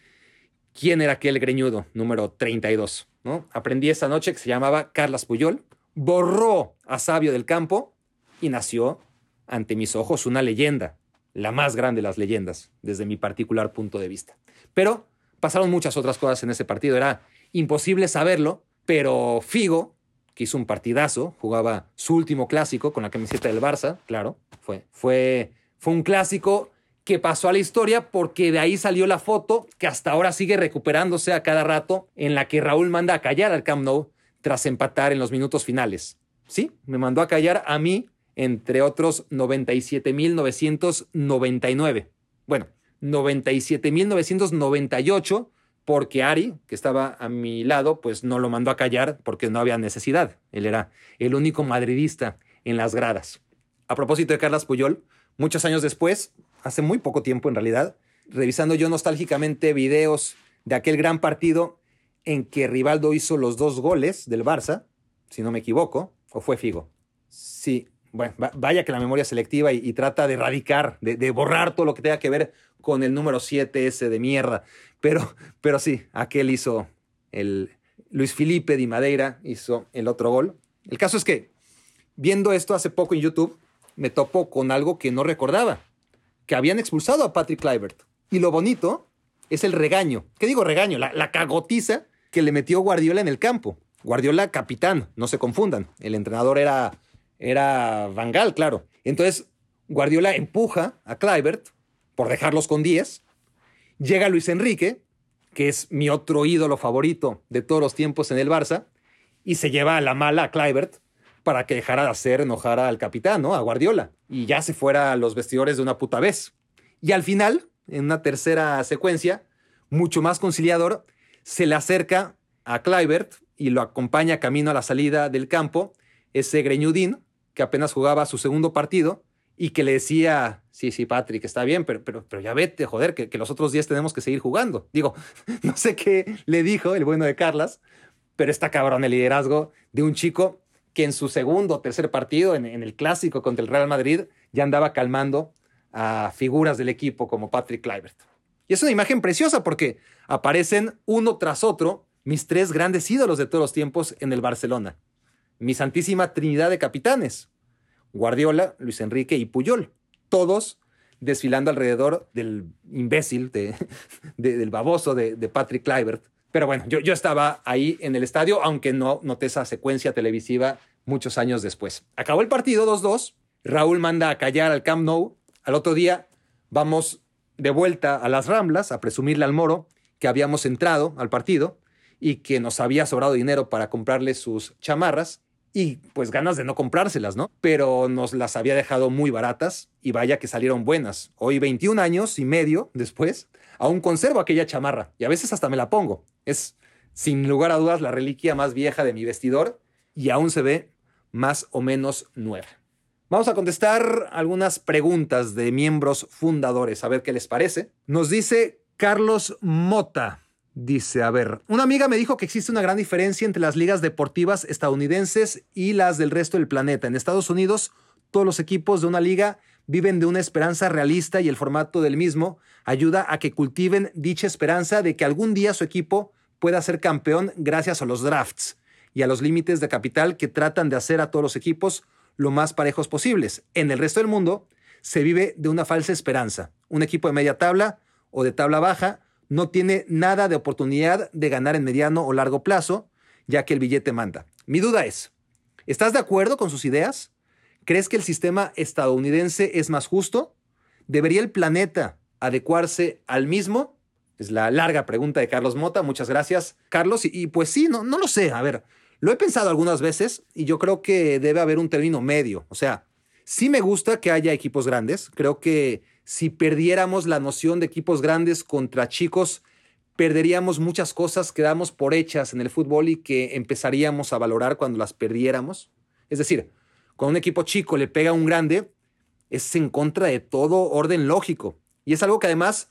B: quién era aquel greñudo número 32. ¿no? Aprendí esa noche que se llamaba Carlas Puyol, borró a Sabio del campo y nació ante mis ojos una leyenda, la más grande de las leyendas, desde mi particular punto de vista. Pero pasaron muchas otras cosas en ese partido, era imposible saberlo, pero Figo, que hizo un partidazo, jugaba su último clásico con la camiseta del Barça, claro, fue, fue, fue un clásico que pasó a la historia porque de ahí salió la foto que hasta ahora sigue recuperándose a cada rato en la que Raúl manda a callar al Camp Nou tras empatar en los minutos finales. Sí, me mandó a callar a mí, entre otros 97.999. Bueno, 97.998 porque Ari, que estaba a mi lado, pues no lo mandó a callar porque no había necesidad. Él era el único madridista en las gradas. A propósito de Carlas Puyol, muchos años después, hace muy poco tiempo en realidad, revisando yo nostálgicamente videos de aquel gran partido en que Rivaldo hizo los dos goles del Barça, si no me equivoco, o fue Figo. Sí, bueno, vaya que la memoria selectiva y, trata de erradicar, de, borrar todo lo que tenga que ver con el número 7 ese de mierda. Pero, pero sí, aquel hizo el Luis Felipe Di Madeira hizo el otro gol. El caso es que viendo esto hace poco en YouTube, me topo con algo que no recordaba, que habían expulsado a Patrick Kluivert. Y lo bonito es el regaño. ¿Qué digo regaño? La, cagotiza que le metió Guardiola en el campo. Guardiola capitán, no se confundan. El entrenador era, era Van Gaal, claro. Entonces, Guardiola empuja a Kluivert por dejarlos con 10. Llega Luis Enrique, que es mi otro ídolo favorito de todos los tiempos en el Barça, y se lleva a la mala a Kluivert para que dejara de hacer enojar al capitán, ¿no? A Guardiola. Y ya se fuera a los vestidores de una puta vez. Y al final, en una tercera secuencia, mucho más conciliador, se le acerca a Kluivert y lo acompaña camino a la salida del campo, ese greñudín que apenas jugaba su segundo partido y que le decía, sí, sí, Patrick, está bien, pero, pero, pero ya vete, joder, que, los otros días tenemos que seguir jugando. Digo, no sé qué le dijo el bueno de Carlas, pero está cabrón el liderazgo de un chico que en su segundo o tercer partido, en, el clásico contra el Real Madrid, ya andaba calmando a figuras del equipo como Patrick Kluivert. Y es una imagen preciosa porque aparecen uno tras otro mis tres grandes ídolos de todos los tiempos en el Barcelona. Mi santísima trinidad de capitanes. Guardiola, Luis Enrique y Puyol. Todos desfilando alrededor del imbécil, del baboso de, de Patrick Kluivert. Pero bueno, yo, yo estaba ahí en el estadio, aunque no noté esa secuencia televisiva muchos años después. Acabó el partido 2-2. Raúl manda a callar al Camp Nou. Al otro día vamos de vuelta a las Ramblas a presumirle al Moro que habíamos entrado al partido y que nos había sobrado dinero para comprarle sus chamarras y pues ganas de no comprárselas, ¿no? Pero nos las había dejado muy baratas y vaya que salieron buenas. Hoy 21 años y medio después, aún conservo aquella chamarra y a veces hasta me la pongo. Es sin lugar a dudas la reliquia más vieja de mi vestidor y aún se ve más o menos nueva. Vamos a contestar algunas preguntas de miembros fundadores, a ver qué les parece. Nos dice Carlos Mota. Dice, a ver, una amiga me dijo que existe una gran diferencia entre las ligas deportivas estadounidenses y las del resto del planeta. En Estados Unidos, todos los equipos de una liga viven de una esperanza realista y el formato del mismo ayuda a que cultiven dicha esperanza de que algún día su equipo pueda ser campeón gracias a los drafts y a los límites de capital que tratan de hacer a todos los equipos lo más parejos posibles. En el resto del mundo se vive de una falsa esperanza. Un equipo de media tabla o de tabla baja no tiene nada de oportunidad de ganar en mediano o largo plazo, ya que el billete manda. Mi duda es, ¿estás de acuerdo con sus ideas? ¿Crees que el sistema estadounidense es más justo? ¿Debería el planeta adecuarse al mismo? Es la larga pregunta de Carlos Mota. Muchas gracias, Carlos. Y, pues sí, no, no lo sé. A ver, lo he pensado algunas veces y yo creo que debe haber un término medio. O sea, sí me gusta que haya equipos grandes. Creo que si perdiéramos la noción de equipos grandes contra chicos, perderíamos muchas cosas que damos por hechas en el fútbol y que empezaríamos a valorar cuando las perdiéramos. Es decir, cuando un equipo chico le pega a un grande, es en contra de todo orden lógico. Y es algo que además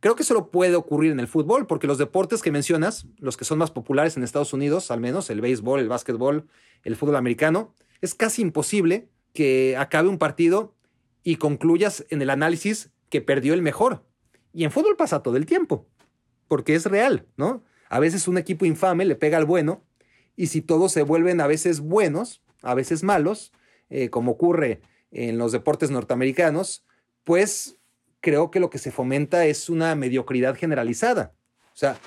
B: creo que solo puede ocurrir en el fútbol, porque los deportes que mencionas, los que son más populares en Estados Unidos, al menos el béisbol, el básquetbol, el fútbol americano, es casi imposible que acabe un partido y concluyas en el análisis que perdió el mejor. Y en fútbol pasa todo el tiempo, porque es real, ¿no? A veces un equipo infame le pega al bueno, y si todos se vuelven a veces buenos, a veces malos, eh, como ocurre en los deportes norteamericanos, pues creo que lo que se fomenta es una mediocridad generalizada. O sea,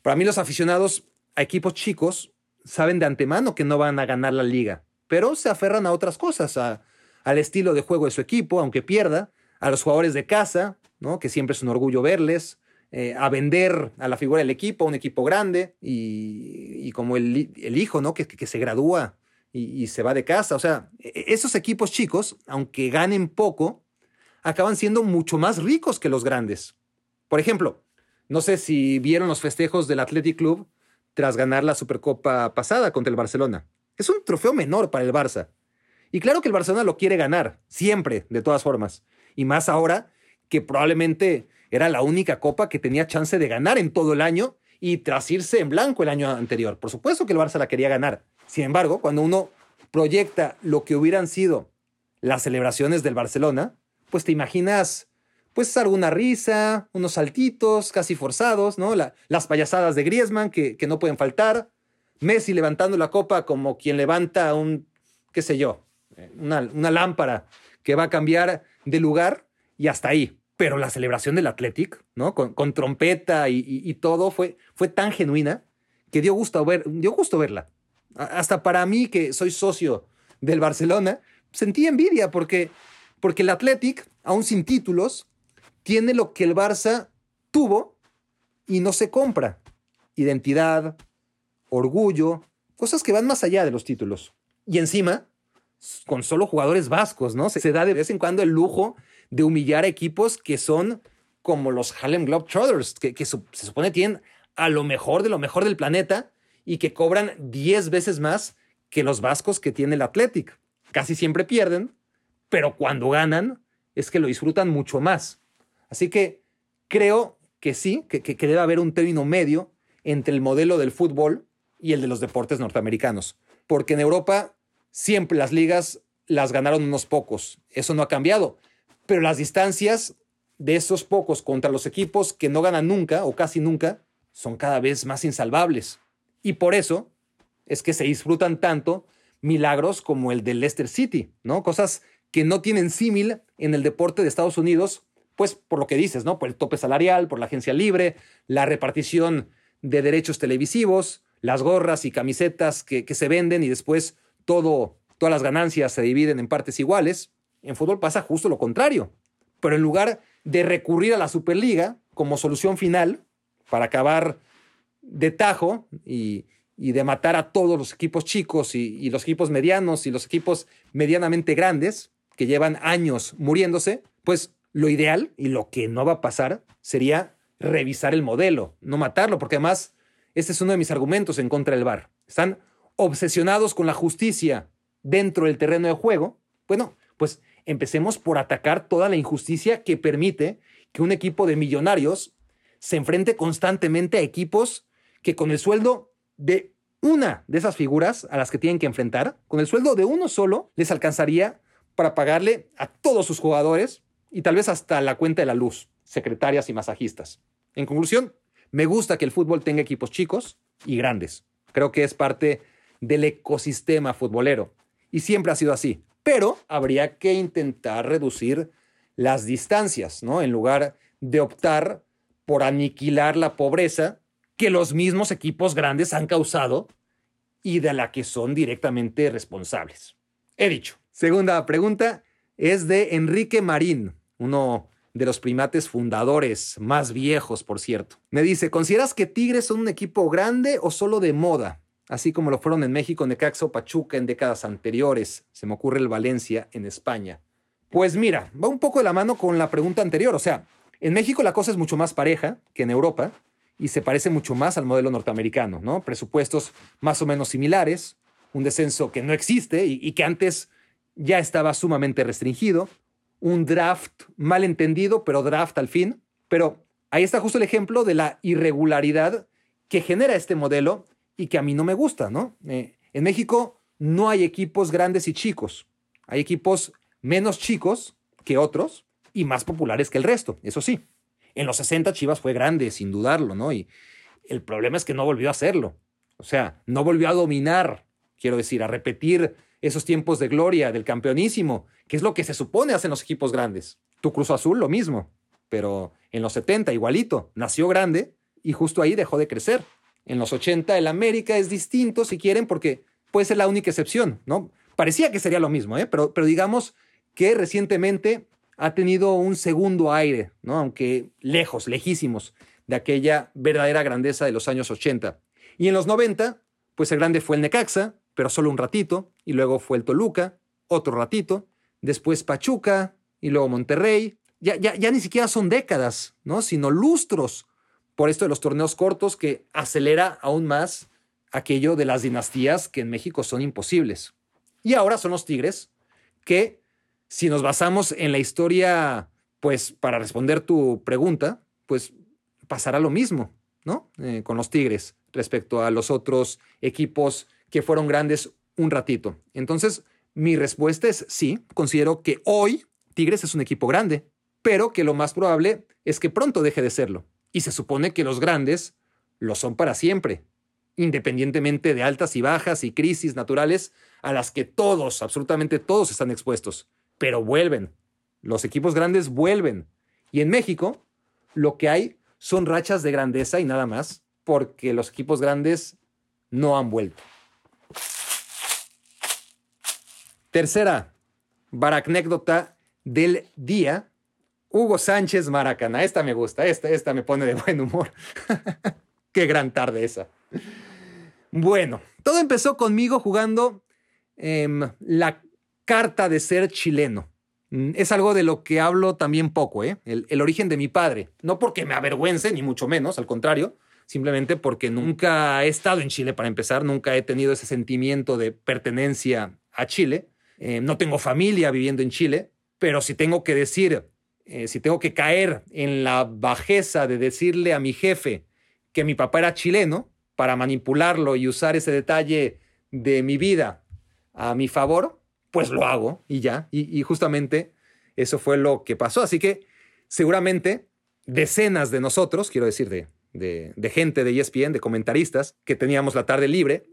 B: para mí los aficionados a equipos chicos saben de antemano que no van a ganar la liga, pero se aferran a otras cosas, a, al estilo de juego de su equipo, aunque pierda, a los jugadores de casa, ¿no? que siempre es un orgullo verles, eh, a vender a la figura del equipo, a un equipo grande, y, como el, hijo ¿no? que, que se gradúa y, y, se va de casa. O sea, e, e, esos equipos chicos, aunque ganen poco, acaban siendo mucho más ricos que los grandes. Por ejemplo, no sé si vieron los festejos del Athletic Club tras ganar la Supercopa pasada contra el Barcelona. Es un trofeo menor para el Barça, y claro que el Barcelona lo quiere ganar, siempre, de todas formas. Y más ahora que probablemente era la única copa que tenía chance de ganar en todo el año y tras irse en blanco el año anterior. Por supuesto que el Barça la quería ganar. Sin embargo, cuando uno proyecta lo que hubieran sido las celebraciones del Barcelona, pues te imaginas pues alguna risa, unos saltitos casi forzados, ¿no? las payasadas de Griezmann que, que no pueden faltar, Messi levantando la copa como quien levanta un, qué sé yo, una, lámpara que va a cambiar de lugar y hasta ahí. Pero la celebración del Athletic, ¿no? Con, trompeta y, todo fue, fue tan genuina que dio gusto, ver, dio gusto verla. Hasta para mí, que soy socio del Barcelona, sentí envidia porque, porque el Athletic, aún sin títulos, tiene lo que el Barça tuvo y no se compra. Identidad, orgullo, cosas que van más allá de los títulos. Y encima, con solo jugadores vascos, ¿no? Se, da de vez en cuando el lujo de humillar equipos que son como los Harlem Globetrotters, que, que se supone tienen a lo mejor de lo mejor del planeta y que cobran 10 veces más que los vascos que tiene el Athletic. Casi siempre pierden, pero cuando ganan es que lo disfrutan mucho más. Así que creo que sí, que, que debe haber un término medio entre el modelo del fútbol y el de los deportes norteamericanos. Porque en Europa siempre las ligas las ganaron unos pocos. Eso no ha cambiado. Pero las distancias de esos pocos contra los equipos que no ganan nunca o casi nunca son cada vez más insalvables. Y por eso es que se disfrutan tanto milagros como el de Leicester City, ¿no? Cosas que no tienen símil en el deporte de Estados Unidos, pues por lo que dices, ¿no? Por el tope salarial, por la agencia libre, la repartición de derechos televisivos, las gorras y camisetas que, se venden y después todo, todas las ganancias se dividen en partes iguales. En fútbol pasa justo lo contrario. Pero en lugar de recurrir a la Superliga como solución final para acabar de tajo y, de matar a todos los equipos chicos y, los equipos medianos y los equipos medianamente grandes que llevan años muriéndose, pues lo ideal y lo que no va a pasar sería revisar el modelo, no matarlo, porque además este es uno de mis argumentos en contra del VAR. Están obsesionados con la justicia dentro del terreno de juego. Bueno, pues empecemos por atacar toda la injusticia que permite que un equipo de millonarios se enfrente constantemente a equipos que con el sueldo de una de esas figuras a las que tienen que enfrentar, con el sueldo de uno solo, les alcanzaría para pagarle a todos sus jugadores y tal vez hasta la cuenta de la luz, secretarias y masajistas. En conclusión, me gusta que el fútbol tenga equipos chicos y grandes. Creo que es parte del ecosistema futbolero. Y siempre ha sido así. Pero habría que intentar reducir las distancias, ¿no? En lugar de optar por aniquilar la pobreza que los mismos equipos grandes han causado y de la que son directamente responsables. He dicho. Segunda pregunta es de Enrique Marín, uno de los primates fundadores, más viejos, por cierto. Me dice, ¿consideras que Tigres son un equipo grande o solo de moda? Así como lo fueron en México, Necaxa o Pachuca en décadas anteriores. Se me ocurre el Valencia en España. Pues mira, va un poco de la mano con la pregunta anterior. O sea, en México la cosa es mucho más pareja que en Europa y se parece mucho más al modelo norteamericano, ¿no? Presupuestos más o menos similares, un descenso que no existe y, y que antes ya estaba sumamente restringido, un draft mal entendido, pero draft al fin. Pero ahí está justo el ejemplo de la irregularidad que genera este modelo y que a mí no me gusta, ¿no? Eh, en México no hay equipos grandes y chicos. Hay equipos menos chicos que otros y más populares que el resto, eso sí. En los 60 Chivas fue grande, sin dudarlo, ¿no? Y el problema es que no volvió a hacerlo. O sea, no volvió a dominar, quiero decir, a repetir esos tiempos de gloria del campeonísimo, que es lo que se supone hacen los equipos grandes. Tu Cruz Azul lo mismo, pero en los 70 igualito, nació grande y justo ahí dejó de crecer. En los 80 el América es distinto si quieren porque puede ser la única excepción, ¿no? Parecía que sería lo mismo, ¿eh? pero, pero digamos que recientemente ha tenido un segundo aire, ¿no? aunque lejos, lejísimos de aquella verdadera grandeza de los años 80. Y en los 90, pues el grande fue el Necaxa, pero solo un ratito, y luego fue el Toluca, otro ratito, después Pachuca y luego Monterrey. Ya, ya, ya ni siquiera son décadas, ¿no? Sino lustros por esto de los torneos cortos que acelera aún más aquello de las dinastías que en México son imposibles. Y ahora son los Tigres, que si nos basamos en la historia, pues para responder tu pregunta, pues pasará lo mismo, ¿no? Eh, con los Tigres respecto a los otros equipos que fueron grandes un ratito. Entonces, mi respuesta es sí, considero que hoy Tigres es un equipo grande, pero que lo más probable es que pronto deje de serlo. Y se supone que los grandes lo son para siempre, independientemente de altas y bajas y crisis naturales a las que todos, absolutamente todos están expuestos. Pero vuelven. Los equipos grandes vuelven. Y en México, lo que hay son rachas de grandeza y nada más, porque los equipos grandes no han vuelto. Tercera baracnécdota del día. Hugo Sánchez Maracaná. Esta me gusta, esta, esta me pone de buen humor. Qué gran tarde esa. Bueno, todo empezó conmigo jugando em, la carta de ser chileno. Mm, es algo de lo que hablo también poco, ¿eh? el, origen de mi padre. No porque me avergüence, ni mucho menos, al contrario, simplemente porque nunca he estado en Chile para empezar, nunca he tenido ese sentimiento de pertenencia a Chile. Eh, no tengo familia viviendo en Chile, pero si tengo que decir, eh, si tengo que caer en la bajeza de decirle a mi jefe que mi papá era chileno para manipularlo y usar ese detalle de mi vida a mi favor, pues lo hago y ya. Y, justamente eso fue lo que pasó. Así que seguramente decenas de nosotros, quiero decir, de, de, de, gente de ESPN, de comentaristas, que teníamos la tarde libre,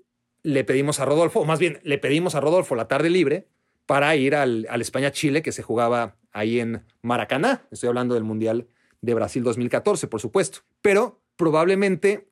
B: le pedimos a Rodolfo, o más bien le pedimos a Rodolfo la tarde libre para ir al, España-Chile que se jugaba ahí en Maracaná. Estoy hablando del Mundial de Brasil 2014, por supuesto. Pero probablemente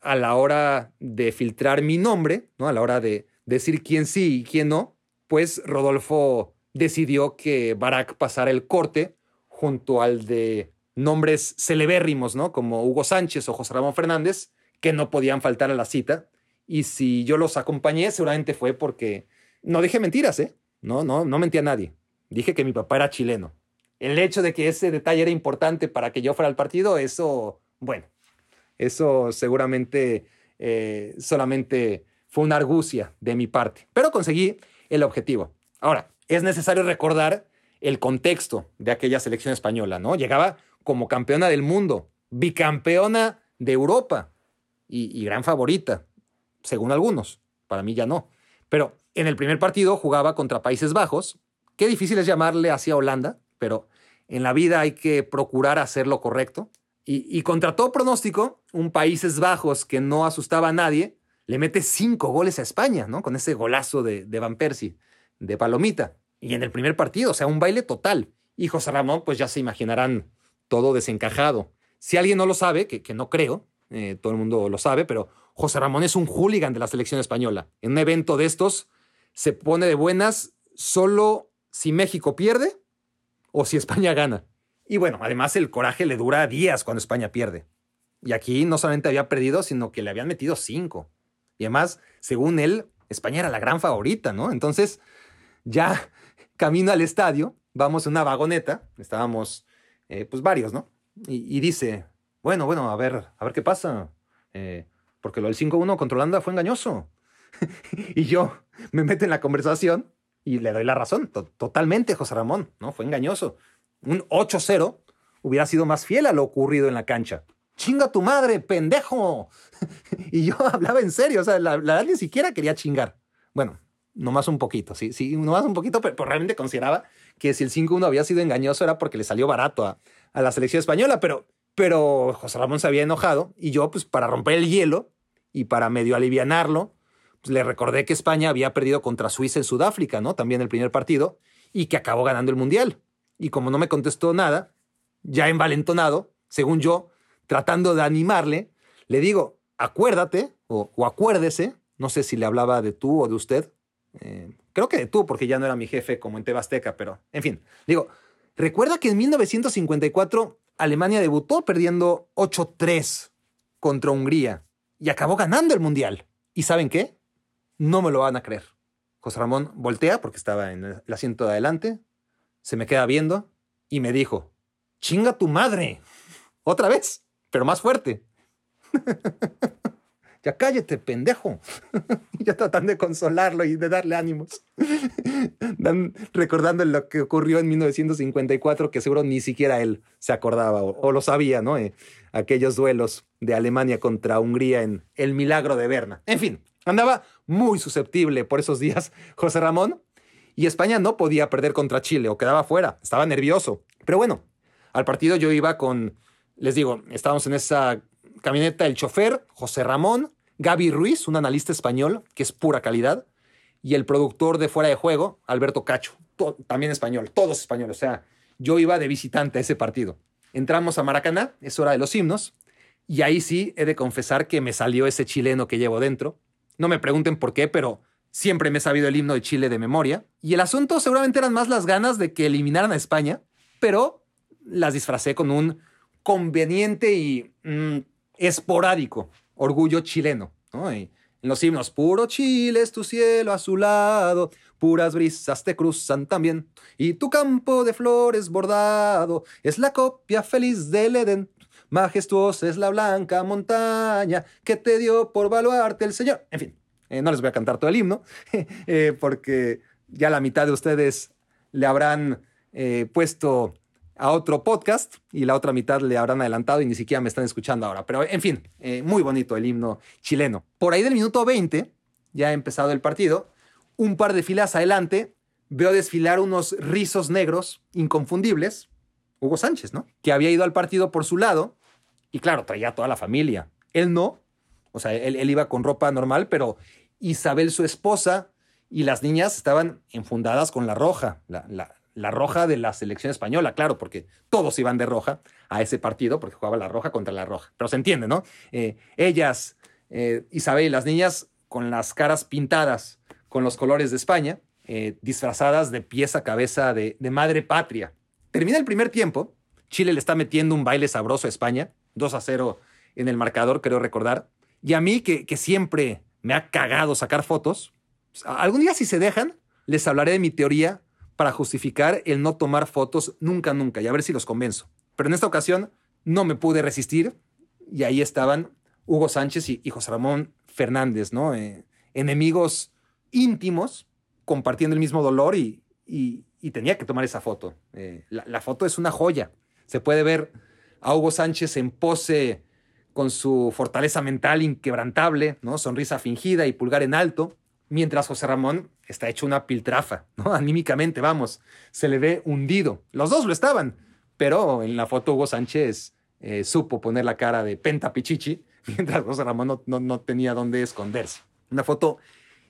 B: a la hora de filtrar mi nombre, ¿no? a la hora de decir quién sí y quién no, pues Rodolfo decidió que Barack pasara el corte junto al de nombres celebérrimos, ¿no? Como Hugo Sánchez o José Ramón Fernández, que no podían faltar a la cita. Y si yo los acompañé, seguramente fue porque no dije mentiras, ¿eh? No, no, no mentí a nadie. Dije que mi papá era chileno. El hecho de que ese detalle era importante para que yo fuera al partido, eso, bueno, eso seguramente eh, solamente fue una argucia de mi parte. Pero conseguí el objetivo. Ahora, es necesario recordar el contexto de aquella selección española, ¿no? Llegaba como campeona del mundo, bicampeona de Europa y, gran favorita, según algunos. Para mí ya no. Pero en el primer partido jugaba contra Países Bajos. Qué difícil es llamarle hacia Holanda, pero en la vida hay que procurar hacer lo correcto. Y, contra todo pronóstico, un Países Bajos que no asustaba a nadie, le mete cinco goles a España, ¿no? Con ese golazo de, Van Persie, de Palomita. Y en el primer partido, o sea, un baile total. Y José Ramón, pues ya se imaginarán todo desencajado. Si alguien no lo sabe, que, que no creo, eh, todo el mundo lo sabe, pero José Ramón es un hooligan de la selección española. En un evento de estos se pone de buenas solo si México pierde o si España gana. Y bueno, además el coraje le dura días cuando España pierde. Y aquí no solamente había perdido, sino que le habían metido cinco. Y además, según él, España era la gran favorita, ¿no? Entonces, ya camino al estadio, vamos en una vagoneta, estábamos eh, pues varios, ¿no? Y, dice, bueno, bueno, a ver, a ver qué pasa, eh, porque lo del 5-1 controlando fue engañoso. y yo me meto en la conversación y le doy la razón, totalmente, José Ramón, ¿no? Fue engañoso. Un 8-0 hubiera sido más fiel a lo ocurrido en la cancha. Chinga tu madre, pendejo. y yo hablaba en serio, o sea, la, la ni siquiera quería chingar. Bueno, nomás un poquito, sí, sí, nomás un poquito, pero, realmente consideraba que si el 5-1 había sido engañoso era porque le salió barato a, la selección española, pero, pero José Ramón se había enojado y yo, pues para romper el hielo y para medio alivianarlo, le recordé que España había perdido contra Suiza en Sudáfrica, ¿no? También el primer partido, y que acabó ganando el Mundial. Y como no me contestó nada, ya envalentonado, según yo, tratando de animarle, le digo, acuérdate o, acuérdese, no sé si le hablaba de tú o de usted, eh, creo que de tú, porque ya no era mi jefe como en Tebasteca, pero en fin. Digo, recuerda que en 1954 Alemania debutó perdiendo 8-3 contra Hungría y acabó ganando el Mundial. ¿Y saben qué? No me lo van a creer. José Ramón voltea porque estaba en el asiento de adelante, se me queda viendo y me dijo, chinga tu madre. Otra vez, pero más fuerte. ya cállate, pendejo. ya tratan de consolarlo y de darle ánimos. Dan, recordando lo que ocurrió en 1954, que seguro ni siquiera él se acordaba o, lo sabía, ¿no? Eh, aquellos duelos de Alemania contra Hungría en el milagro de Berna. En fin, andaba muy susceptible por esos días José Ramón y España no podía perder contra Chile o quedaba fuera, estaba nervioso. Pero bueno, al partido yo iba con, les digo, estábamos en esa camioneta el chofer, José Ramón, Gaby Ruiz, un analista español que es pura calidad, y el productor de Fuera de Juego, Alberto Cacho, también español, todos españoles. O sea, yo iba de visitante a ese partido. Entramos a Maracaná, es hora de los himnos, y ahí sí he de confesar que me salió ese chileno que llevo dentro. No me pregunten por qué, pero siempre me he sabido el himno de Chile de memoria. Y el asunto seguramente eran más las ganas de que eliminaran a España, pero las disfracé con un conveniente y mm, esporádico orgullo chileno. en los himnos, puro Chile es tu cielo azulado, puras brisas te cruzan también, y tu campo de flores bordado es la copia feliz del Edén. Majestuosa es la blanca montaña que te dio por valuarte el Señor. En fin, eh, no les voy a cantar todo el himno, eh, porque ya la mitad de ustedes le habrán eh, puesto a otro podcast y la otra mitad le habrán adelantado y ni siquiera me están escuchando ahora. Pero en fin, muy bonito el himno chileno. Por ahí del minuto 20, ya ha empezado el partido, un par de filas adelante, veo desfilar unos rizos negros inconfundibles, Hugo Sánchez, ¿no? Que había ido al partido por su lado y claro, traía toda la familia. Él no, o sea, él, iba con ropa normal, pero Isabel, su esposa, y las niñas estaban enfundadas con la roja, la, la roja de la selección española, claro, porque todos iban de roja a ese partido, porque jugaba la roja contra la roja. Pero se entiende, ¿no? Eh, ellas eh, Isabel y las niñas con las caras pintadas con los colores de España, eh, disfrazadas de pies a cabeza de, madre patria. Termina el primer tiempo, Chile le está metiendo un baile sabroso a España, 2 a 0 en el marcador, creo recordar. Y a mí, que, que siempre me ha cagado sacar fotos, pues, algún día si se dejan, les hablaré de mi teoría para justificar el no tomar fotos nunca, nunca, y a ver si los convenzo. Pero en esta ocasión no me pude resistir y ahí estaban Hugo Sánchez y, José Ramón Fernández, ¿no? Eh, enemigos íntimos, compartiendo el mismo dolor y, tenía que tomar esa foto. Eh, la, foto es una joya. Se puede ver a Hugo Sánchez en pose con su fortaleza mental inquebrantable, ¿no? Sonrisa fingida y pulgar en alto, mientras José Ramón está hecho una piltrafa, ¿no? Anímicamente, vamos, se le ve hundido. Los dos lo estaban, pero en la foto Hugo Sánchez eh, supo poner la cara de penta pichichi, mientras José Ramón no, tenía dónde esconderse. Una foto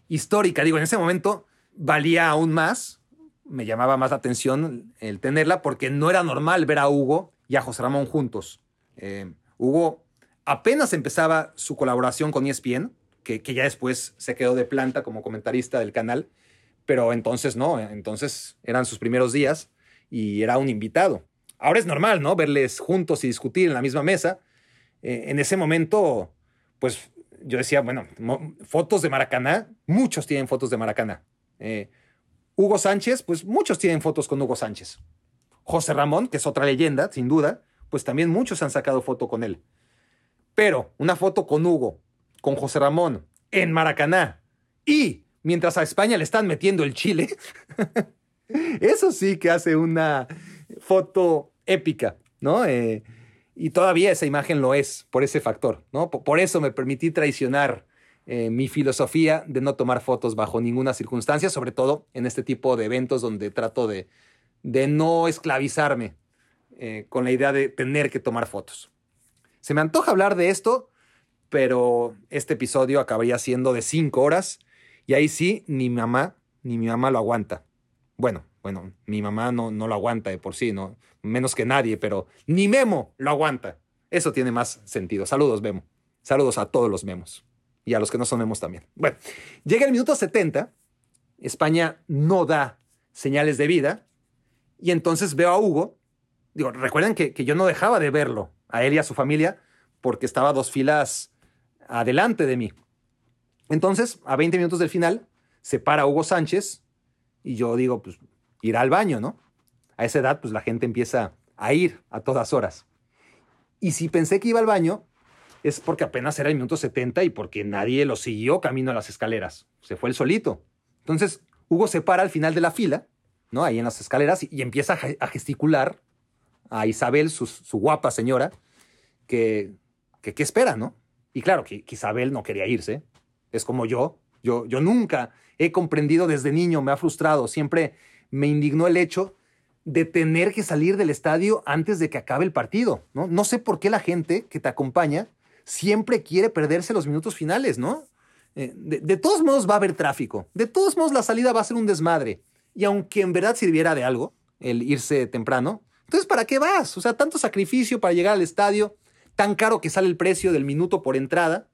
B: histórica, digo, en ese momento valía aún más, me llamaba más la atención el tenerla porque no era normal ver a Hugo y a José Ramón juntos. Eh, Hugo apenas empezaba su colaboración con ESPN, que, que, ya después se quedó de planta como comentarista del canal, pero entonces no, entonces eran sus primeros días y era un invitado. Ahora es normal, ¿no? Verles juntos y discutir en la misma mesa. Eh, en ese momento, pues yo decía, bueno, fotos de Maracaná, muchos tienen fotos de Maracaná. Eh, Hugo Sánchez, pues muchos tienen fotos con Hugo Sánchez. José Ramón, que es otra leyenda, sin duda, pues también muchos han sacado foto con él. Pero una foto con Hugo, con José Ramón, en Maracaná, y mientras a España le están metiendo el Chile, eso sí que hace una foto épica, ¿no? Eh, y todavía esa imagen lo es por ese factor, ¿no? Por, eso me permití traicionar eh, mi filosofía de no tomar fotos bajo ninguna circunstancia, sobre todo en este tipo de eventos donde trato de, de no esclavizarme eh, con la idea de tener que tomar fotos. Se me antoja hablar de esto, pero este episodio acabaría siendo de cinco horas y ahí sí ni mi mamá ni mi mamá lo aguanta. Bueno, bueno, mi mamá no, no lo aguanta de por sí, no, menos que nadie, pero ni Memo lo aguanta. Eso tiene más sentido. Saludos, Memo. Saludos a todos los Memos. Y a los que no son Memos también. Bueno, llega el minuto 70. España no da señales de vida. Y entonces veo a Hugo. Digo, recuerden que, que yo no dejaba de verlo, a él y a su familia, porque estaba dos filas adelante de mí. Entonces, a 20 minutos del final, se para Hugo Sánchez y yo digo, pues ir al baño, ¿no? A esa edad, pues la gente empieza a ir a todas horas. Y si pensé que iba al baño, es porque apenas era el minuto 70 y porque nadie lo siguió camino a las escaleras. Se fue el solito. Entonces, Hugo se para al final de la fila, ¿no? Ahí en las escaleras y, empieza a gesticular a Isabel, su, guapa señora, que, que, espera, ¿no? Y claro, que, que, Isabel no quería irse. Es como yo. Yo, yo nunca he comprendido desde niño, me ha frustrado. Siempre me indignó el hecho de tener que salir del estadio antes de que acabe el partido, ¿no? No sé por qué la gente que te acompaña siempre quiere perderse los minutos finales, ¿no? Eh, de, todos modos va a haber tráfico, de todos modos la salida va a ser un desmadre. Y aunque en verdad sirviera de algo el irse temprano, entonces ¿para qué vas? O sea, tanto sacrificio para llegar al estadio, tan caro que sale el precio del minuto por entrada,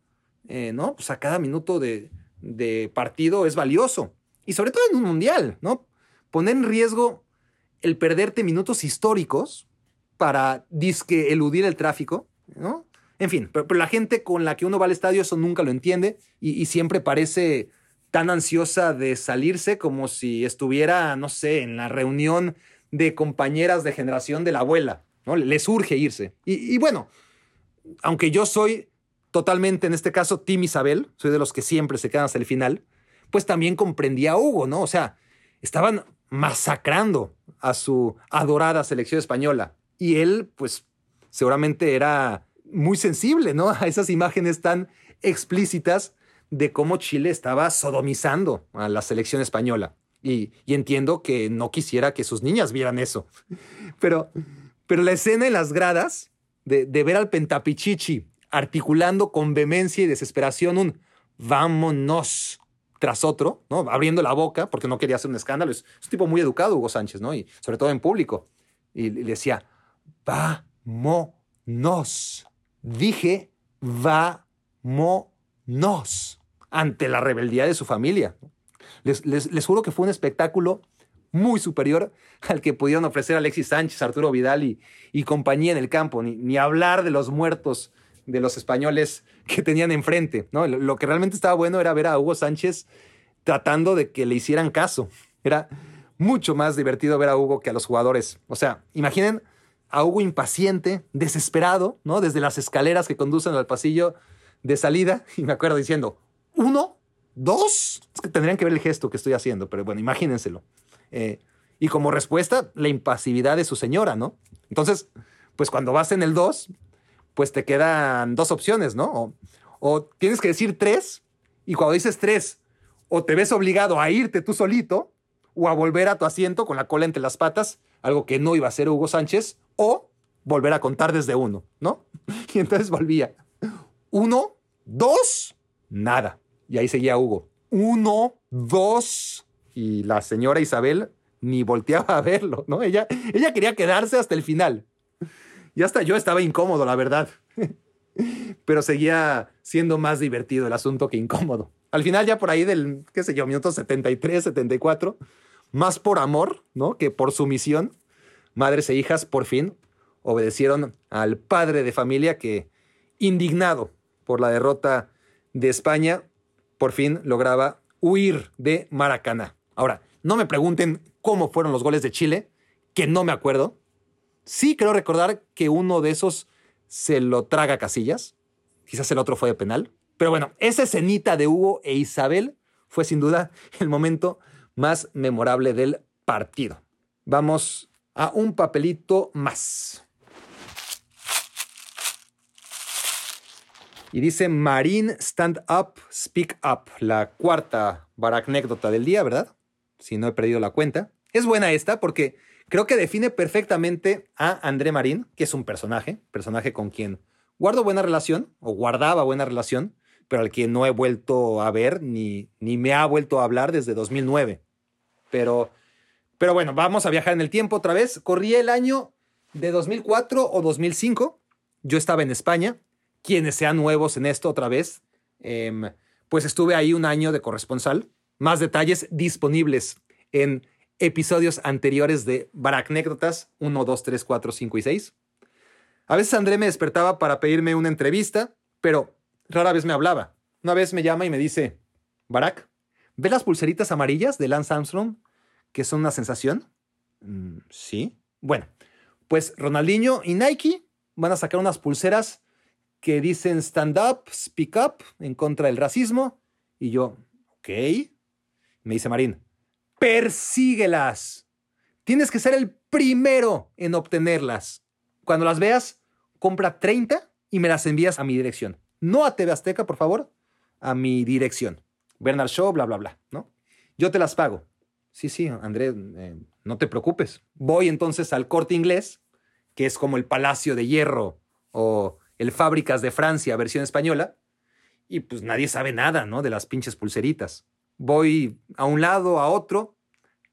B: eh, ¿no? Pues a cada minuto de, de partido es valioso. Y sobre todo en un mundial, ¿no? poner en riesgo el perderte minutos históricos para disque eludir el tráfico, ¿no? En fin, pero, la gente con la que uno va al estadio eso nunca lo entiende y, siempre parece tan ansiosa de salirse como si estuviera, no sé, en la reunión de compañeras de generación de la abuela, ¿no? Les urge irse. Y, y bueno, aunque yo soy totalmente, en este caso, Tim Isabel, soy de los que siempre se quedan hasta el final, pues también comprendía a Hugo, ¿no? O sea, estaban masacrando a su adorada selección española. Y él, pues, seguramente era muy sensible, ¿no? A esas imágenes tan explícitas de cómo Chile estaba sodomizando a la selección española. Y, entiendo que no quisiera que sus niñas vieran eso. Pero, pero la escena en las gradas de, de ver al Pentapichichi articulando con vehemencia y desesperación un vámonos tras otro, ¿no? Abriendo la boca porque no quería hacer un escándalo. Es, un tipo muy educado, Hugo Sánchez, ¿no? Y sobre todo en público. Y, le decía, vámonos. Dije, vámonos. Ante la rebeldía de su familia. Les, les, juro que fue un espectáculo muy superior al que pudieron ofrecer Alexis Sánchez, Arturo Vidal y, y compañía en el campo, ni, ni, hablar de los muertos de los españoles que tenían enfrente. ¿no? Lo, lo, que realmente estaba bueno era ver a Hugo Sánchez tratando de que le hicieran caso. Era mucho más divertido ver a Hugo que a los jugadores. O sea, imaginen a Hugo impaciente, desesperado, ¿no? Desde las escaleras que conducen al pasillo de salida. Y me acuerdo diciendo, uno, dos. Es que tendrían que ver el gesto que estoy haciendo, pero bueno, imagínenselo. Eh, y como respuesta, la impasividad de su señora, ¿no? Entonces, pues cuando vas en el dos, pues te quedan dos opciones, ¿no? O, o tienes que decir tres, y cuando dices tres, o te ves obligado a irte tú solito, o a volver a tu asiento con la cola entre las patas, algo que no iba a hacer Hugo Sánchez, o volver a contar desde uno, ¿no? Y entonces volvía. Uno, dos, nada. Y ahí seguía Hugo. Uno, dos. Y la señora Isabel ni volteaba a verlo, ¿no? Ella, ella quería quedarse hasta el final. Y hasta yo estaba incómodo, la verdad. Pero seguía siendo más divertido el asunto que incómodo. Al final, ya por ahí del, qué sé yo, minuto 73, 74, más por amor, ¿no? Que por sumisión, madres e hijas por fin obedecieron al padre de familia que, indignado por la derrota de España, por fin lograba huir de Maracaná. Ahora, no me pregunten cómo fueron los goles de Chile, que no me acuerdo. Sí creo recordar que uno de esos se lo traga Casillas. Quizás el otro fue de penal. Pero bueno, esa escenita de Hugo e Isabel fue sin duda el momento más memorable del partido. Vamos a un papelito más. Y dice Marine Stand Up, Speak Up, la cuarta baracnécdota del día, ¿verdad? Si no he perdido la cuenta. Es buena esta porque creo que define perfectamente a André Marín, que es un personaje, personaje con quien guardo buena relación, o guardaba buena relación, pero al que no he vuelto a ver ni, ni me ha vuelto a hablar desde 2009. Pero, pero bueno, vamos a viajar en el tiempo otra vez. Corría el año de 2004 o 2005. Yo estaba en España quienes sean nuevos en esto otra vez, em, pues estuve ahí un año de corresponsal. Más detalles disponibles en episodios anteriores de Baracnécdotas 1, 2, 3, 4, 5 y 6. A veces André me despertaba para pedirme una entrevista, pero rara vez me hablaba. Una vez me llama y me dice, Barack, ¿ves las pulseritas amarillas de Lance Armstrong que son una sensación? Mm, sí. Bueno, pues Ronaldinho y Nike van a sacar unas pulseras que dicen stand up, speak up en contra del racismo. Y yo, ok. Me dice Marín, persíguelas. Tienes que ser el primero en obtenerlas. Cuando las veas, compra 30 y me las envías a mi dirección. No a TV Azteca, por favor, a mi dirección. Bernard Shaw, bla, bla, bla, ¿no? Yo te las pago. Sí, sí, Andrés, eh, no te preocupes. Voy entonces al corte inglés, que es como el Palacio de Hierro o el Fábricas de Francia, versión española, y pues nadie sabe nada, ¿no? De las pinches pulseritas. Voy a un lado, a otro,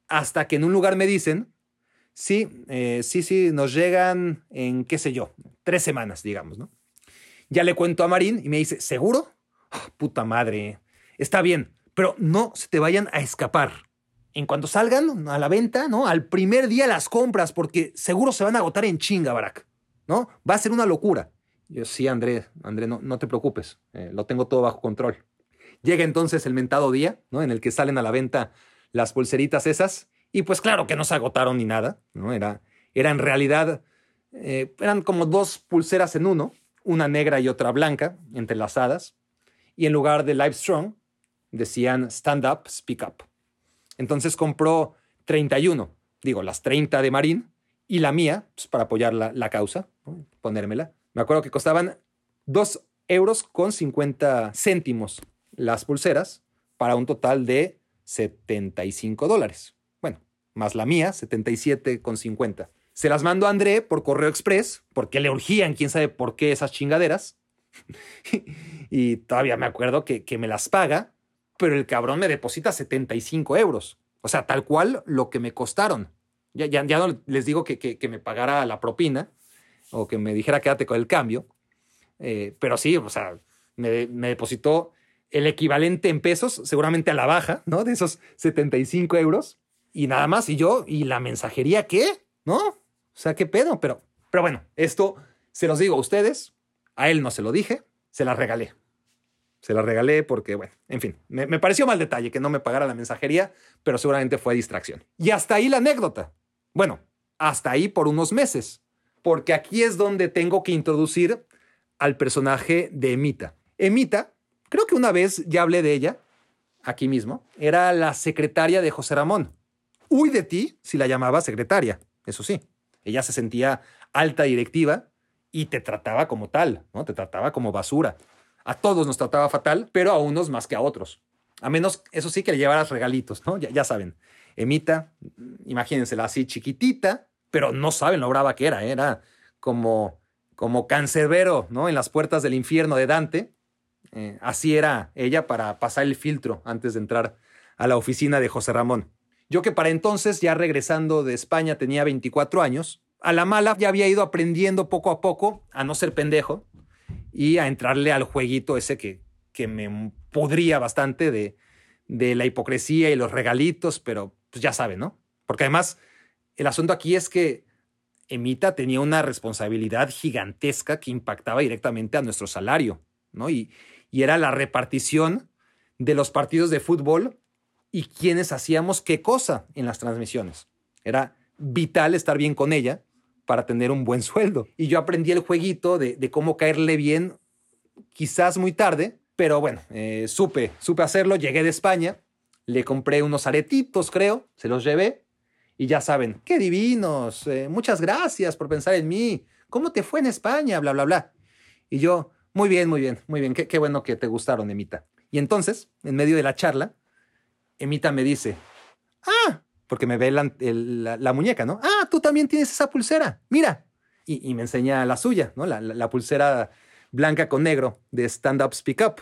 B: hasta que en un lugar me dicen, sí, eh, sí, sí, nos llegan en, qué sé yo, tres semanas, digamos, ¿no? Ya le cuento a Marín y me dice, ¿seguro? Ah, puta madre, está bien, pero no se te vayan a escapar. En cuanto salgan a la venta, ¿no? Al primer día las compras, porque seguro se van a agotar en chinga, Barack, ¿no? Va a ser una locura. Yo, sí, André, André, no, no te preocupes, eh, lo tengo todo bajo control. Llega entonces el mentado día, ¿no? En el que salen a la venta las pulseritas esas, y pues claro que no se agotaron ni nada, ¿no? Era, era en realidad, eh, eran como dos pulseras en uno, una negra y otra blanca, entrelazadas, y en lugar de Live Strong, decían Stand Up, Speak Up. Entonces compró 31, digo, las 30 de Marín y la mía, pues, para apoyar la, la causa, ponérmela. Me acuerdo que costaban 2 euros con 50 céntimos las pulseras para un total de 75 dólares. Bueno, más la mía, 77 con 50. Se las mando a André por correo express, porque le urgían, quién sabe por qué esas chingaderas. y todavía me acuerdo que, que, me las paga, pero el cabrón me deposita 75 euros. O sea, tal cual lo que me costaron. Ya, ya, ya no les digo que, que, que me pagara la propina, o que me dijera quédate con el cambio. Eh, pero sí, o sea, me, depositó el equivalente en pesos, seguramente a la baja, ¿no? De esos 75 euros. Y nada más, y yo, ¿y la mensajería qué? ¿No? O sea, ¿qué pedo? Pero, pero bueno, esto se los digo a ustedes, a él no se lo dije, se la regalé. Se la regalé porque, bueno, en fin, me, me pareció mal detalle que no me pagara la mensajería, pero seguramente fue distracción. Y hasta ahí la anécdota. Bueno, hasta ahí por unos meses, porque aquí es donde tengo que introducir al personaje de Emita. Emita, creo que una vez ya hablé de ella, aquí mismo, era la secretaria de José Ramón. Uy de ti si la llamaba secretaria, eso sí. Ella se sentía alta directiva y te trataba como tal, ¿no? Te trataba como basura. A todos nos trataba fatal, pero a unos más que a otros. A menos, eso sí, que le llevaras regalitos, ¿no? Ya, ya saben. Emita, imagínensela así chiquitita, pero no saben lo brava que era. ¿eh? Era como, como cancerbero, ¿no? En las puertas del infierno de Dante. Eh, así era ella para pasar el filtro antes de entrar a la oficina de José Ramón. Yo que para entonces, ya regresando de España, tenía 24 años, a la mala ya había ido aprendiendo poco a poco a no ser pendejo y a entrarle al jueguito ese que, que me podría bastante de, de la hipocresía y los regalitos, pero pues ya saben, ¿no? Porque además el asunto aquí es que Emita tenía una responsabilidad gigantesca que impactaba directamente a nuestro salario, ¿no? Y, era la repartición de los partidos de fútbol y quienes hacíamos qué cosa en las transmisiones. Era vital estar bien con ella para tener un buen sueldo. Y yo aprendí el jueguito de, de cómo caerle bien, quizás muy tarde, pero bueno, eh, supe, supe hacerlo. Llegué de España, le compré unos aretitos, creo, se los llevé. Y ya saben, qué divinos, eh, muchas gracias por pensar en mí. ¿Cómo te fue en España? Bla, bla, bla. Y yo, muy bien, muy bien, muy bien, qué, qué bueno que te gustaron, Emita. Y entonces, en medio de la charla, Emita me dice, ah, porque me ve la, la, muñeca, ¿no? Ah, tú también tienes esa pulsera, mira. Y, y me enseña la suya, ¿no? La, la, la pulsera blanca con negro de Stand Up Speak Up.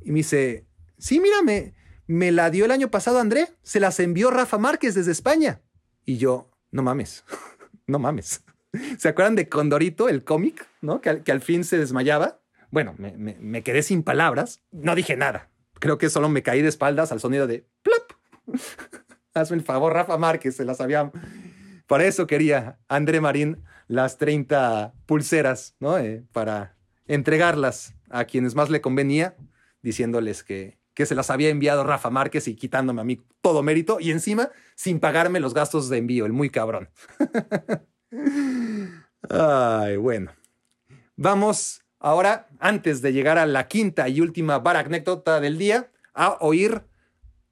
B: Y me dice, sí, mira, me, me la dio el año pasado André, se las envió Rafa Márquez desde España. Y yo, no mames, no mames. ¿Se acuerdan de Condorito, el cómic, ¿no? Que, que al fin se desmayaba. Bueno, me, me- me quedé sin palabras. No dije nada. Creo que solo me caí de espaldas al sonido de plop. Hazme el favor, Rafa Márquez, se las había. Para eso quería André Marín las 30 pulseras, ¿no? Eh, para entregarlas a quienes más le convenía, diciéndoles que, que se las había enviado Rafa Márquez y quitándome a mí todo mérito y encima sin pagarme los gastos de envío, el muy cabrón. Ay, bueno. Vamos ahora, antes de llegar a la quinta y última bar anécdota del día, a oír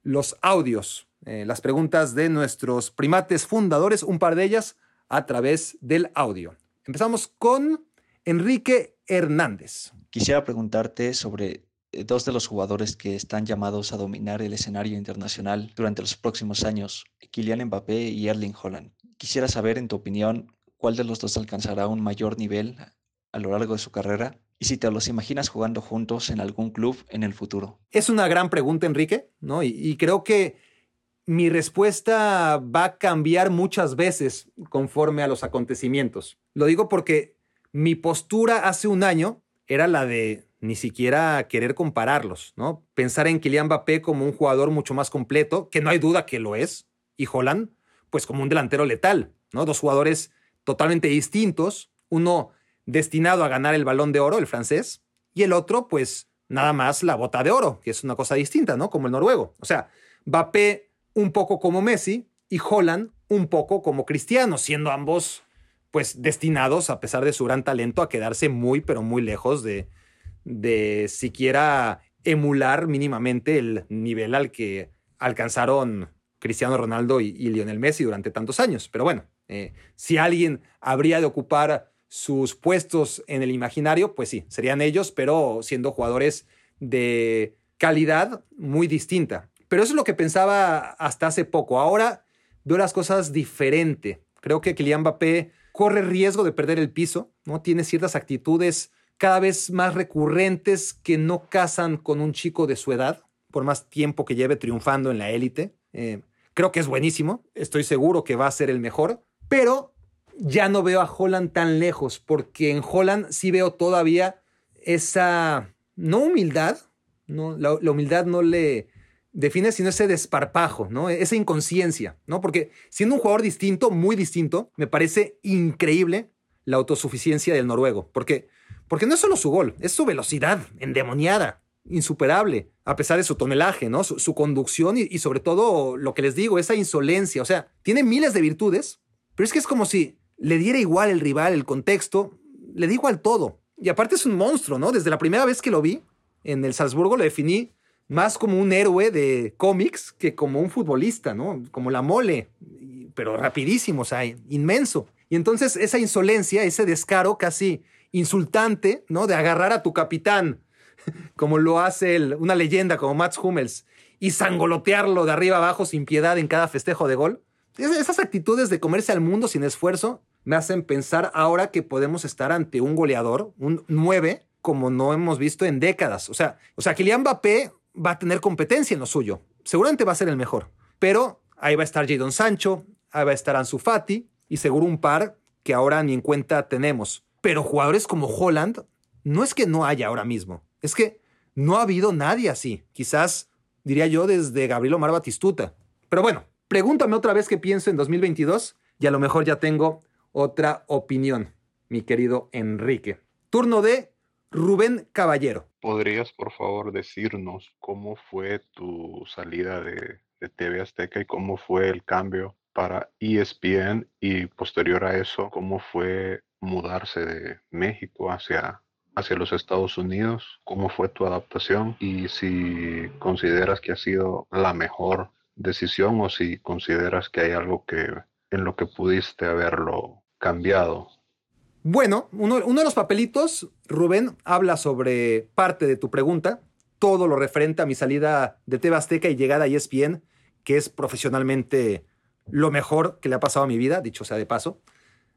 B: los audios, eh, las preguntas de nuestros primates fundadores, un par de ellas a través del audio. Empezamos con Enrique Hernández.
C: Quisiera preguntarte sobre dos de los jugadores que están llamados a dominar el escenario internacional durante los próximos años, Kylian Mbappé y Erling Haaland. Quisiera saber, en tu opinión, cuál de los dos alcanzará un mayor nivel a lo largo de su carrera y si te los imaginas jugando juntos en algún club en el futuro.
B: Es una gran pregunta, Enrique, ¿no? Y, y creo que mi respuesta va a cambiar muchas veces conforme a los acontecimientos. Lo digo porque mi postura hace un año era la de ni siquiera querer compararlos, ¿no? Pensar en Kylian Mbappé como un jugador mucho más completo, que no hay duda que lo es, y Holland, pues como un delantero letal, ¿no? Dos jugadores totalmente distintos, uno destinado a ganar el balón de oro, el francés, y el otro, pues nada más la bota de oro, que es una cosa distinta, ¿no? Como el noruego. O sea, Mbappé un poco como Messi y Holland un poco como Cristiano, siendo ambos pues destinados, a pesar de su gran talento, a quedarse muy, pero muy lejos de, de siquiera emular mínimamente el nivel al que alcanzaron Cristiano Ronaldo y, Lionel Messi durante tantos años. Pero bueno, eh, si alguien habría de ocupar sus puestos en el imaginario, pues sí, serían ellos, pero siendo jugadores de calidad muy distinta. Pero eso es lo que pensaba hasta hace poco. Ahora veo las cosas diferente. Creo que Kylian Mbappé corre riesgo de perder el piso, ¿no? Tiene ciertas actitudes cada vez más recurrentes que no casan con un chico de su edad, por más tiempo que lleve triunfando en la élite. Eh, creo que es buenísimo, estoy seguro que va a ser el mejor, pero ya no veo a Holland tan lejos, porque en Holland sí veo todavía esa, no humildad, ¿no? La, humildad no le define sino ese desparpajo, ¿no? Esa inconsciencia, ¿no? Porque siendo un jugador distinto, muy distinto, me parece increíble la autosuficiencia del noruego. Porque, porque no es solo su gol, es su velocidad endemoniada, insuperable, a pesar de su tonelaje, ¿no? Su, conducción y, y, sobre todo lo que les digo, esa insolencia. O sea, tiene miles de virtudes, pero es que es como si le diera igual el rival, el contexto, le da igual todo. Y aparte es un monstruo, ¿no? Desde la primera vez que lo vi en el Salzburgo lo definí más como un héroe de cómics que como un futbolista, ¿no? Como la mole, pero rapidísimo, o sea, inmenso. Y entonces esa insolencia, ese descaro casi insultante, ¿no? De agarrar a tu capitán, como lo hace una leyenda como Mats Hummels, y sangolotearlo de arriba abajo sin piedad en cada festejo de gol. Esas actitudes de comerse al mundo sin esfuerzo me hacen pensar ahora que podemos estar ante un goleador, un 9, como no hemos visto en décadas. O sea, o sea, Kylian Mbappé va a tener competencia en lo suyo. Seguramente va a ser el mejor. Pero ahí va a estar Jadon Sancho, ahí va a estar Ansu Fati y seguro un par que ahora ni en cuenta tenemos. Pero jugadores como Holland, no es que no haya ahora mismo, es que no ha habido nadie así. Quizás, diría yo, desde Gabriel Omar Batistuta. Pero bueno, pregúntame otra vez qué pienso en 2022 y a lo mejor ya tengo otra opinión, mi querido Enrique. Turno de Rubén Caballero.
D: ¿Podrías, por favor, decirnos cómo fue tu salida de, TV Azteca y cómo fue el cambio para ESPN y posterior a eso, cómo fue mudarse de México hacia, hacia los Estados Unidos? ¿Cómo fue tu adaptación? Y si consideras que ha sido la mejor decisión o si consideras que hay algo que en lo que pudiste haberlo cambiado
B: bueno, uno, de los papelitos, Rubén, habla sobre parte de tu pregunta, todo lo referente a mi salida de TV Azteca y llegada a ESPN, que es profesionalmente lo mejor que le ha pasado a mi vida, dicho sea de paso.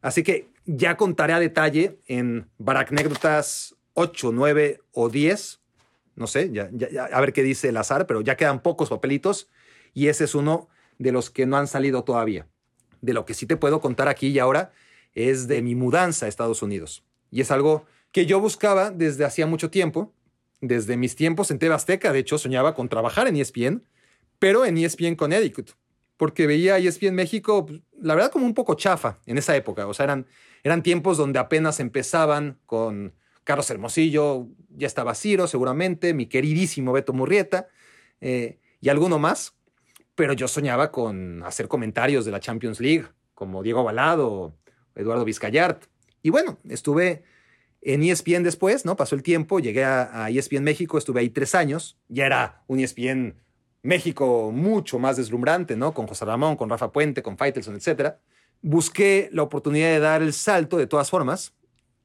B: Así que ya contaré a detalle en Baracnécdotas 8, 9 o 10. No sé, ya, a ver qué dice el azar, pero ya quedan pocos papelitos y ese es uno de los que no han salido todavía. De lo que sí te puedo contar aquí y ahora es de mi mudanza a Estados Unidos. Y es algo que yo buscaba desde hacía mucho tiempo, desde mis tiempos en TV Azteca. De hecho, soñaba con trabajar en ESPN, pero en ESPN Connecticut, porque veía a ESPN México, pues, la verdad, como un poco chafa en esa época. O sea, eran, eran tiempos donde apenas empezaban con Carlos Hermosillo, ya estaba Ciro seguramente, mi queridísimo Beto Murrieta eh, y alguno más. Pero yo soñaba con hacer comentarios de la Champions League, como Diego Balado Eduardo Vizcayart. Y bueno, estuve en ESPN después, ¿no? Pasó el tiempo, llegué a, ESPN México, estuve ahí tres años, ya era un ESPN México mucho más deslumbrante, ¿no? Con José Ramón, con Rafa Puente, con Faitelson, etc. Busqué la oportunidad de dar el salto de todas formas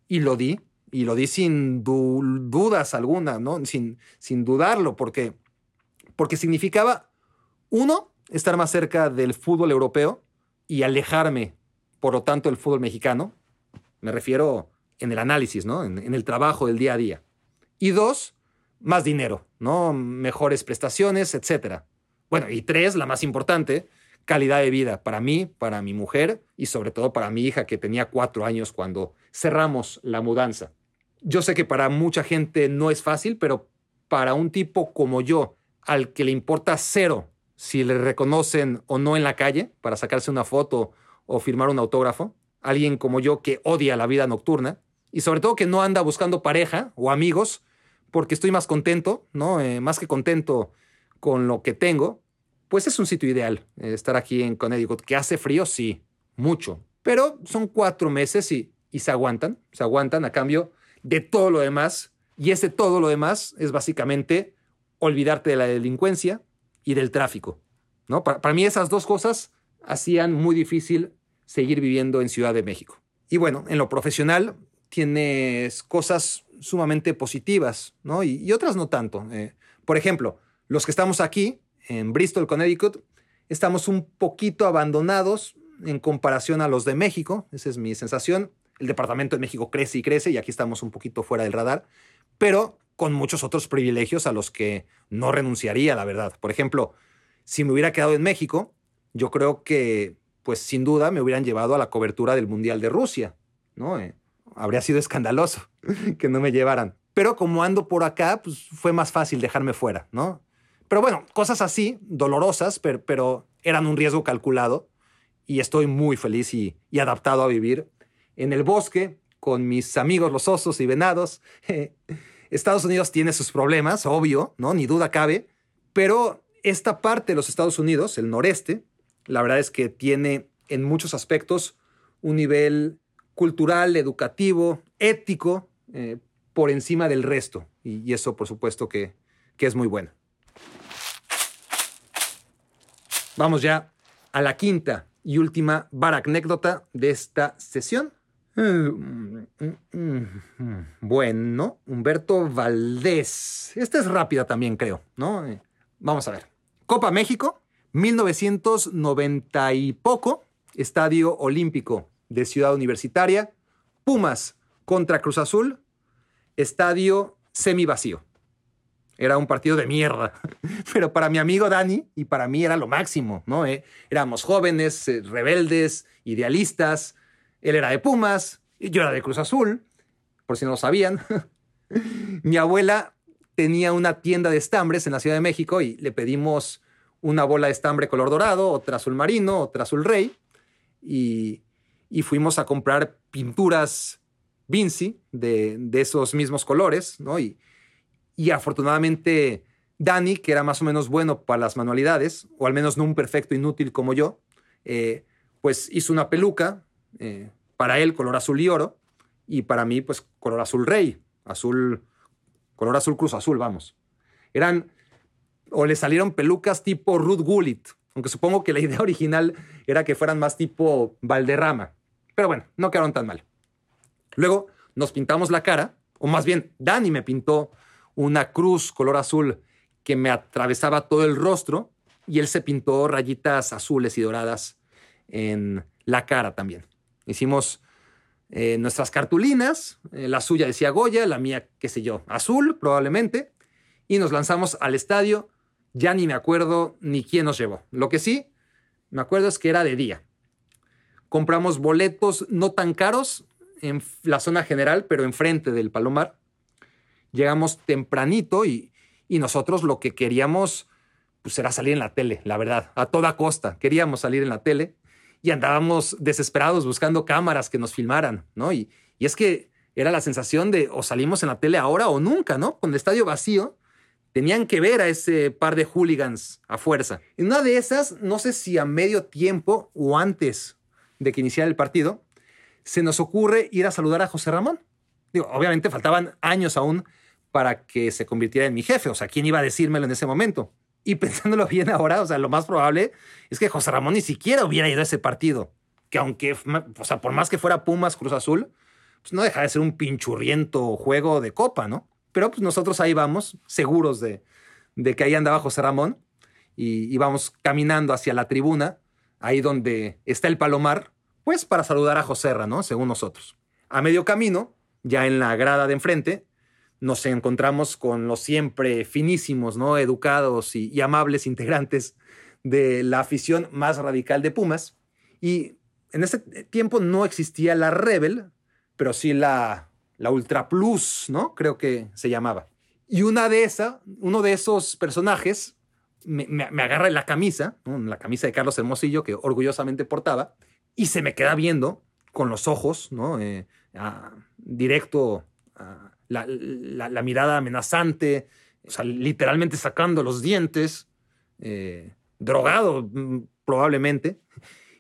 B: y lo di, y lo di sin dudas alguna, ¿no? Sin, sin dudarlo, porque, porque significaba, uno, estar más cerca del fútbol europeo y alejarme por lo tanto, el fútbol mexicano. Me refiero en el análisis, ¿no? En, el trabajo del día a día. Y dos, más dinero, ¿no? Mejores prestaciones, etcétera. Bueno, y tres, la más importante, calidad de vida para mí, para mi mujer y sobre todo para mi hija que tenía cuatro años cuando cerramos la mudanza. Yo sé que para mucha gente no es fácil, pero para un tipo como yo, al que le importa cero si le reconocen o no en la calle para sacarse una foto o firmar un autógrafo, alguien como yo que odia la vida nocturna y sobre todo que no anda buscando pareja o amigos porque estoy más contento, ¿no? Eh, más que contento con lo que tengo, pues es un sitio ideal eh, estar aquí en Connecticut. Que hace frío, sí, mucho, pero son cuatro meses y, y se aguantan, se aguantan a cambio de todo lo demás. Y ese todo lo demás es básicamente olvidarte de la delincuencia y del tráfico. ¿no? Para, para mí esas dos cosas hacían muy difícil seguir viviendo en Ciudad de México. Y bueno, en lo profesional tienes cosas sumamente positivas, ¿no? Y, otras no tanto. Eh, por ejemplo, los que estamos aquí, en Bristol, Connecticut, estamos un poquito abandonados en comparación a los de México, esa es mi sensación. El departamento de México crece y crece y aquí estamos un poquito fuera del radar, pero con muchos otros privilegios a los que no renunciaría, la verdad. Por ejemplo, si me hubiera quedado en México, yo creo que, pues sin duda, me hubieran llevado a la cobertura del Mundial de Rusia, ¿no? Eh, habría sido escandaloso que no me llevaran. pero como ando por acá, pues fue más fácil dejarme fuera, ¿no? Pero bueno, cosas así, dolorosas, pero, eran un riesgo calculado y estoy muy feliz y, adaptado a vivir en el bosque con mis amigos los osos y venados. Estados Unidos tiene sus problemas, obvio, ¿no? Ni duda cabe, pero esta parte de los Estados Unidos, el noreste, la verdad es que tiene en muchos aspectos un nivel cultural, educativo, ético, eh, por encima del resto. Y, eso, por supuesto, que, que es muy bueno. Vamos ya a la quinta y última anécdota de esta sesión. Bueno, Humberto Valdés. Esta es rápida también, creo, ¿no? Eh, vamos a ver. Copa México, 1990 y poco, Estadio Olímpico de Ciudad Universitaria, Pumas contra Cruz Azul, estadio semi vacío. Era un partido de mierda. Pero para mi amigo Dani y para mí era lo máximo, ¿no? Eh, éramos jóvenes, eh, rebeldes, idealistas. Él era de Pumas, y yo era de Cruz Azul, por si no lo sabían. mi abuela tenía una tienda de estambres en la Ciudad de México y le pedimos una bola de estambre color dorado, otra azul marino, otra azul rey. Y, y fuimos a comprar pinturas Vinci de, de esos mismos colores, ¿no? Y, y afortunadamente Dani, que era más o menos bueno para las manualidades, o al menos no un perfecto inútil como yo, eh, pues hizo una peluca, eh, para él color azul y oro, y para mí pues color azul rey, azul, color azul cruz azul, vamos. Eran, o le salieron pelucas tipo Ruth Gullit, aunque supongo que la idea original era que fueran más tipo Valderrama. Pero bueno, no quedaron tan mal. Luego nos pintamos la cara, o más bien Dani me pintó una cruz color azul que me atravesaba todo el rostro y él se pintó rayitas azules y doradas en la cara también. Hicimos eh, nuestras cartulinas, eh, la suya decía Goya, la mía, qué sé yo, azul probablemente, y nos lanzamos al estadio. Ya ni me acuerdo ni quién nos llevó. Lo que sí me acuerdo es que era de día. Compramos boletos no tan caros en la zona general, pero enfrente del Palomar. Llegamos tempranito y, nosotros lo que queríamos pues era salir en la tele, la verdad, a toda costa. Queríamos salir en la tele y andábamos desesperados buscando cámaras que nos filmaran, ¿no? Y, y es que era la sensación de o salimos en la tele ahora o nunca, ¿no? Con el estadio vacío, tenían que ver a ese par de hooligans a fuerza. En una de esas, no sé si a medio tiempo o antes de que iniciara el partido, se nos ocurre ir a saludar a José Ramón. Digo, obviamente faltaban años aún para que se convirtiera en mi jefe. O sea, ¿quién iba a decírmelo en ese momento? Y pensándolo bien ahora, o sea, lo más probable es que José Ramón ni siquiera hubiera ido a ese partido. Que aunque, o sea, por más que fuera Pumas Cruz Azul, pues no deja de ser un pinchurriento juego de copa, ¿no? Pero pues nosotros ahí vamos, seguros de, de que ahí andaba José Ramón, y íbamos caminando hacia la tribuna, ahí donde está el Palomar, pues para saludar a Joserra, ¿no? Según nosotros. A medio camino, ya en la grada de enfrente, nos encontramos con los siempre finísimos, ¿no? Educados y, amables integrantes de la afición más radical de Pumas. Y en ese tiempo no existía la Rebel, pero sí la, la Ultra Plus, ¿no? Creo que se llamaba. Y una de esas, uno de esos personajes me, me, agarra la camisa, la camisa de Carlos Hermosillo que orgullosamente portaba, y se me queda viendo con los ojos, ¿no? Eh, directo, la, mirada amenazante, o sea, literalmente sacando los dientes, eh, drogado mm, probablemente,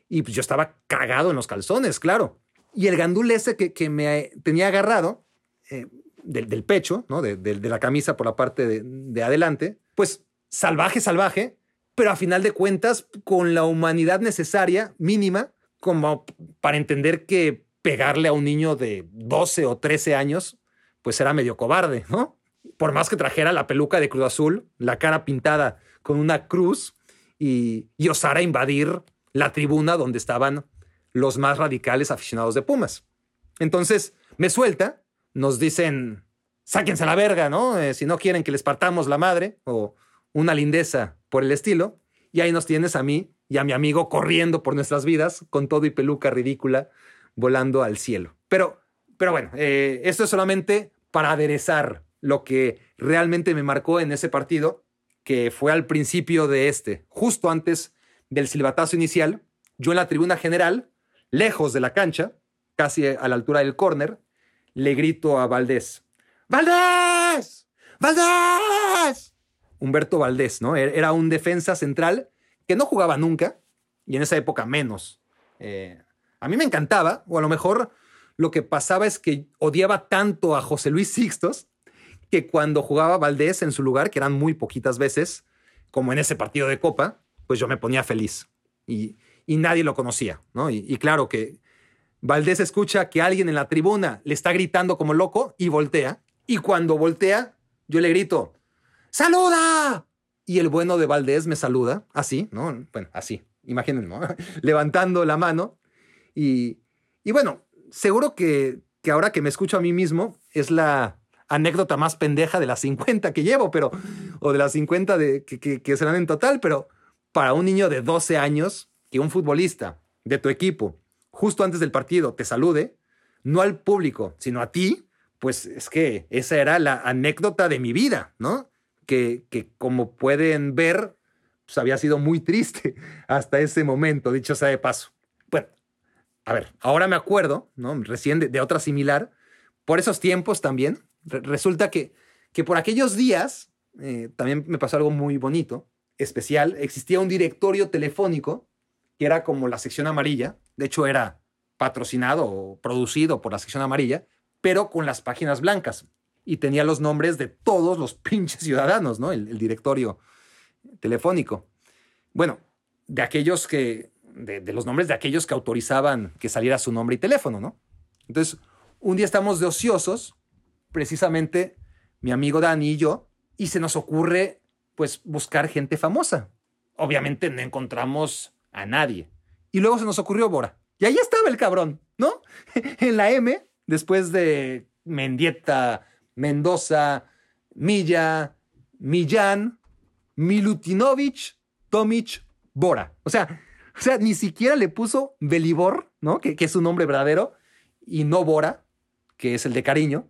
B: y pues yo estaba cagado en los calzones, claro. Y el gandul ese que, me tenía agarrado eh, del, pecho, ¿no? De, la camisa por la parte de adelante, pues salvaje, salvaje, pero a final de cuentas con la humanidad necesaria, mínima, como para entender que pegarle a un niño de 12 o 13 años, pues era medio cobarde, ¿no? Por más que trajera la peluca de Cruz Azul, la cara pintada con una cruz y, y osara invadir la tribuna donde estaban los más radicales aficionados de Pumas. Entonces me suelta, nos dicen, sáquense la verga, ¿no? Eh, si no quieren que les partamos la madre o una lindeza por el estilo. Y ahí nos tienes a mí y a mi amigo corriendo por nuestras vidas con todo y peluca ridícula volando al cielo. Pero, pero bueno, eh, esto es solamente para aderezar lo que realmente me marcó en ese partido, que fue al principio de este, justo antes del silbatazo inicial, yo en la tribuna general, lejos de la cancha, casi a la altura del córner, le grito a Valdés, ¡Valdés! ¡Valdés! Humberto Valdés, ¿no? E-, era un defensa central que no jugaba nunca, y en esa época menos. Eh, a mí me encantaba, o a lo mejor lo que pasaba es que odiaba tanto a José Luis Sixtos que cuando jugaba Valdés en su lugar, que eran muy poquitas veces, como en ese partido de Copa, pues yo me ponía feliz. Y, nadie lo conocía, ¿no? y claro que Valdés escucha que alguien en la tribuna le está gritando como loco y voltea. Y cuando voltea, yo le grito, ¡Saluda! Y el bueno de Valdés me saluda, así, ¿no? Bueno, así, imagínense, ¿no? Levantando la mano. Y, y bueno, seguro que, que, ahora que me escucho a mí mismo es la anécdota más pendeja de las 50 que llevo, pero, o de las 50 de, que, que, que serán en total, pero para un niño de 12 años, que un futbolista de tu equipo justo antes del partido te salude, no al público, sino a ti, pues es que esa era la anécdota de mi vida, ¿no? Que, como pueden ver, pues había sido muy triste hasta ese momento, dicho sea de paso. Bueno, a ver, ahora me acuerdo, ¿no? Recién de, otra similar, por esos tiempos también, resulta que, que por aquellos días, eh, también me pasó algo muy bonito, especial, existía un directorio telefónico que era como la sección amarilla, de hecho era patrocinado o producido por la sección amarilla, pero con las páginas blancas y tenía los nombres de todos los pinches ciudadanos, ¿no? El, directorio telefónico. Bueno, de aquellos que, de, de, los nombres de aquellos que autorizaban que saliera su nombre y teléfono, ¿no? Entonces, un día estamos de ociosos, precisamente mi amigo Dani y yo, y se nos ocurre, pues, buscar gente famosa. Obviamente no encontramos a nadie. Y luego se nos ocurrió Bora. Y ahí estaba el cabrón, ¿no? en la M, después de Mendieta, Mendoza, Milla, Millán, Milutinovich, Tomic, Bora. O sea, o sea, ni siquiera le puso Belibor, ¿no? Que, que, es su nombre verdadero, y no Bora, que es el de cariño.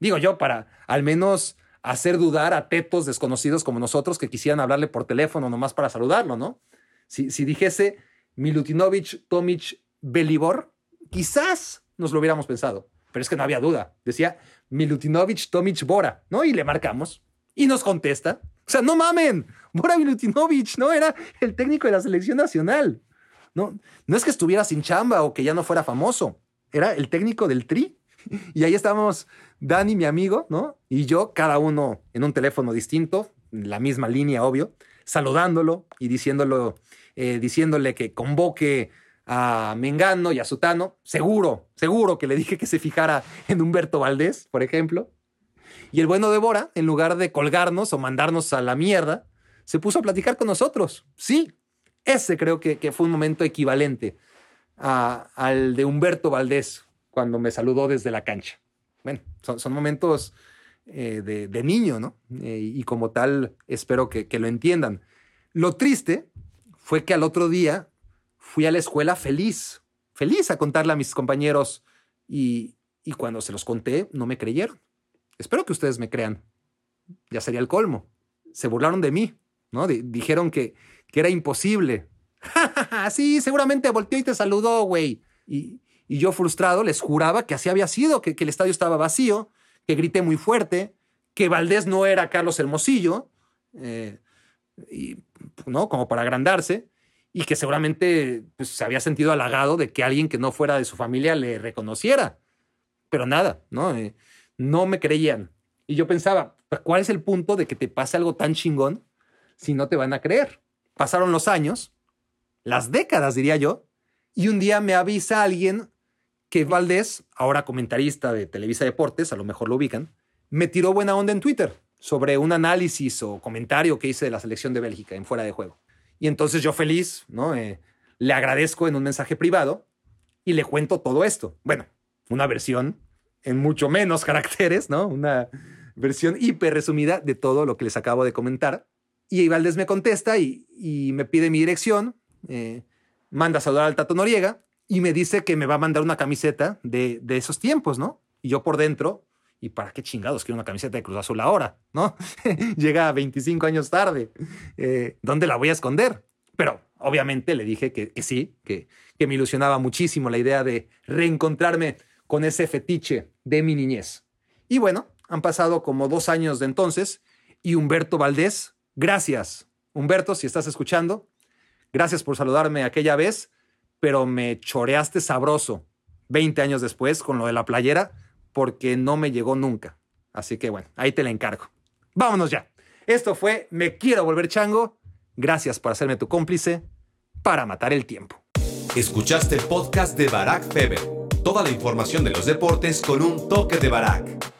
B: Digo yo, para al menos hacer dudar a tetos desconocidos como nosotros que quisieran hablarle por teléfono nomás para saludarlo, ¿no? Si, si dijese Milutinovich, Tomic, Belibor, quizás nos lo hubiéramos pensado, pero es que no había duda. Decía Milutinovich, Tomic, Bora, ¿no? Y le marcamos y nos contesta. O sea, no mamen, Bora Milutinovich, ¿no? Era el técnico de la selección nacional. No, no es que estuviera sin chamba o que ya no fuera famoso, era el técnico del Tri. Y ahí estábamos Dani, mi amigo, ¿no? Y yo, cada uno en un teléfono distinto, la misma línea, obvio, saludándolo y diciéndolo eh, diciéndole que convoque a Mengano y a Sutano. Seguro, seguro que le dije que se fijara en Humberto Valdés, por ejemplo. Y el bueno de Bora, en lugar de colgarnos o mandarnos a la mierda, se puso a platicar con nosotros. Sí, ese creo que, que fue un momento equivalente al de Humberto Valdés cuando me saludó desde la cancha. Bueno, son, momentos eh, de, niño, ¿no? Eh, y como tal, espero que lo entiendan. Lo triste fue que al otro día fui a la escuela feliz, feliz a contarle a mis compañeros y, cuando se los conté no me creyeron. Espero que ustedes me crean. Ya sería el colmo. Se burlaron de mí, ¿no? dijeron que, que era imposible. sí, seguramente volteó y te saludó, güey. Y, yo frustrado les juraba que así había sido, que, que el estadio estaba vacío, que grité muy fuerte, que Valdés no era Carlos Hermosillo. Eh, y, ¿no? Como para agrandarse y que seguramente pues, se había sentido halagado de que alguien que no fuera de su familia le reconociera. Pero nada, ¿no? Eh, no me creían. Y yo pensaba, ¿cuál es el punto de que te pase algo tan chingón si no te van a creer? Pasaron los años, las décadas diría yo, y un día me avisa alguien que Valdés, ahora comentarista de Televisa Deportes, a lo mejor lo ubican, me tiró buena onda en Twitter sobre un análisis o comentario que hice de la selección de Bélgica en fuera de juego. Y entonces yo feliz, ¿no? Eh, le agradezco en un mensaje privado y le cuento todo esto. Bueno, una versión en mucho menos caracteres, ¿no? Una versión hiper resumida de todo lo que les acabo de comentar. Y Valdés me contesta y, me pide mi dirección, eh, manda a saludar al Tato Noriega y me dice que me va a mandar una camiseta de, de esos tiempos, ¿no? Y yo por dentro ¿Y para qué chingados quiero una camiseta de Cruz Azul ahora? ¿No? Llega 25 años tarde. Eh, ¿Dónde la voy a esconder? Pero obviamente le dije que, sí, que, que me ilusionaba muchísimo la idea de reencontrarme con ese fetiche de mi niñez. Y bueno, han pasado como dos años de entonces y Humberto Valdés, gracias. Humberto, si estás escuchando, gracias por saludarme aquella vez, pero me choreaste sabroso 20 años después con lo de la playera porque no me llegó nunca. Así que bueno, ahí te la encargo. Vámonos ya. Esto fue Me quiero volver chango. Gracias por hacerme tu cómplice para matar el tiempo.
A: Escuchaste el podcast de Barack Feber. Toda la información de los deportes con un toque de Barack.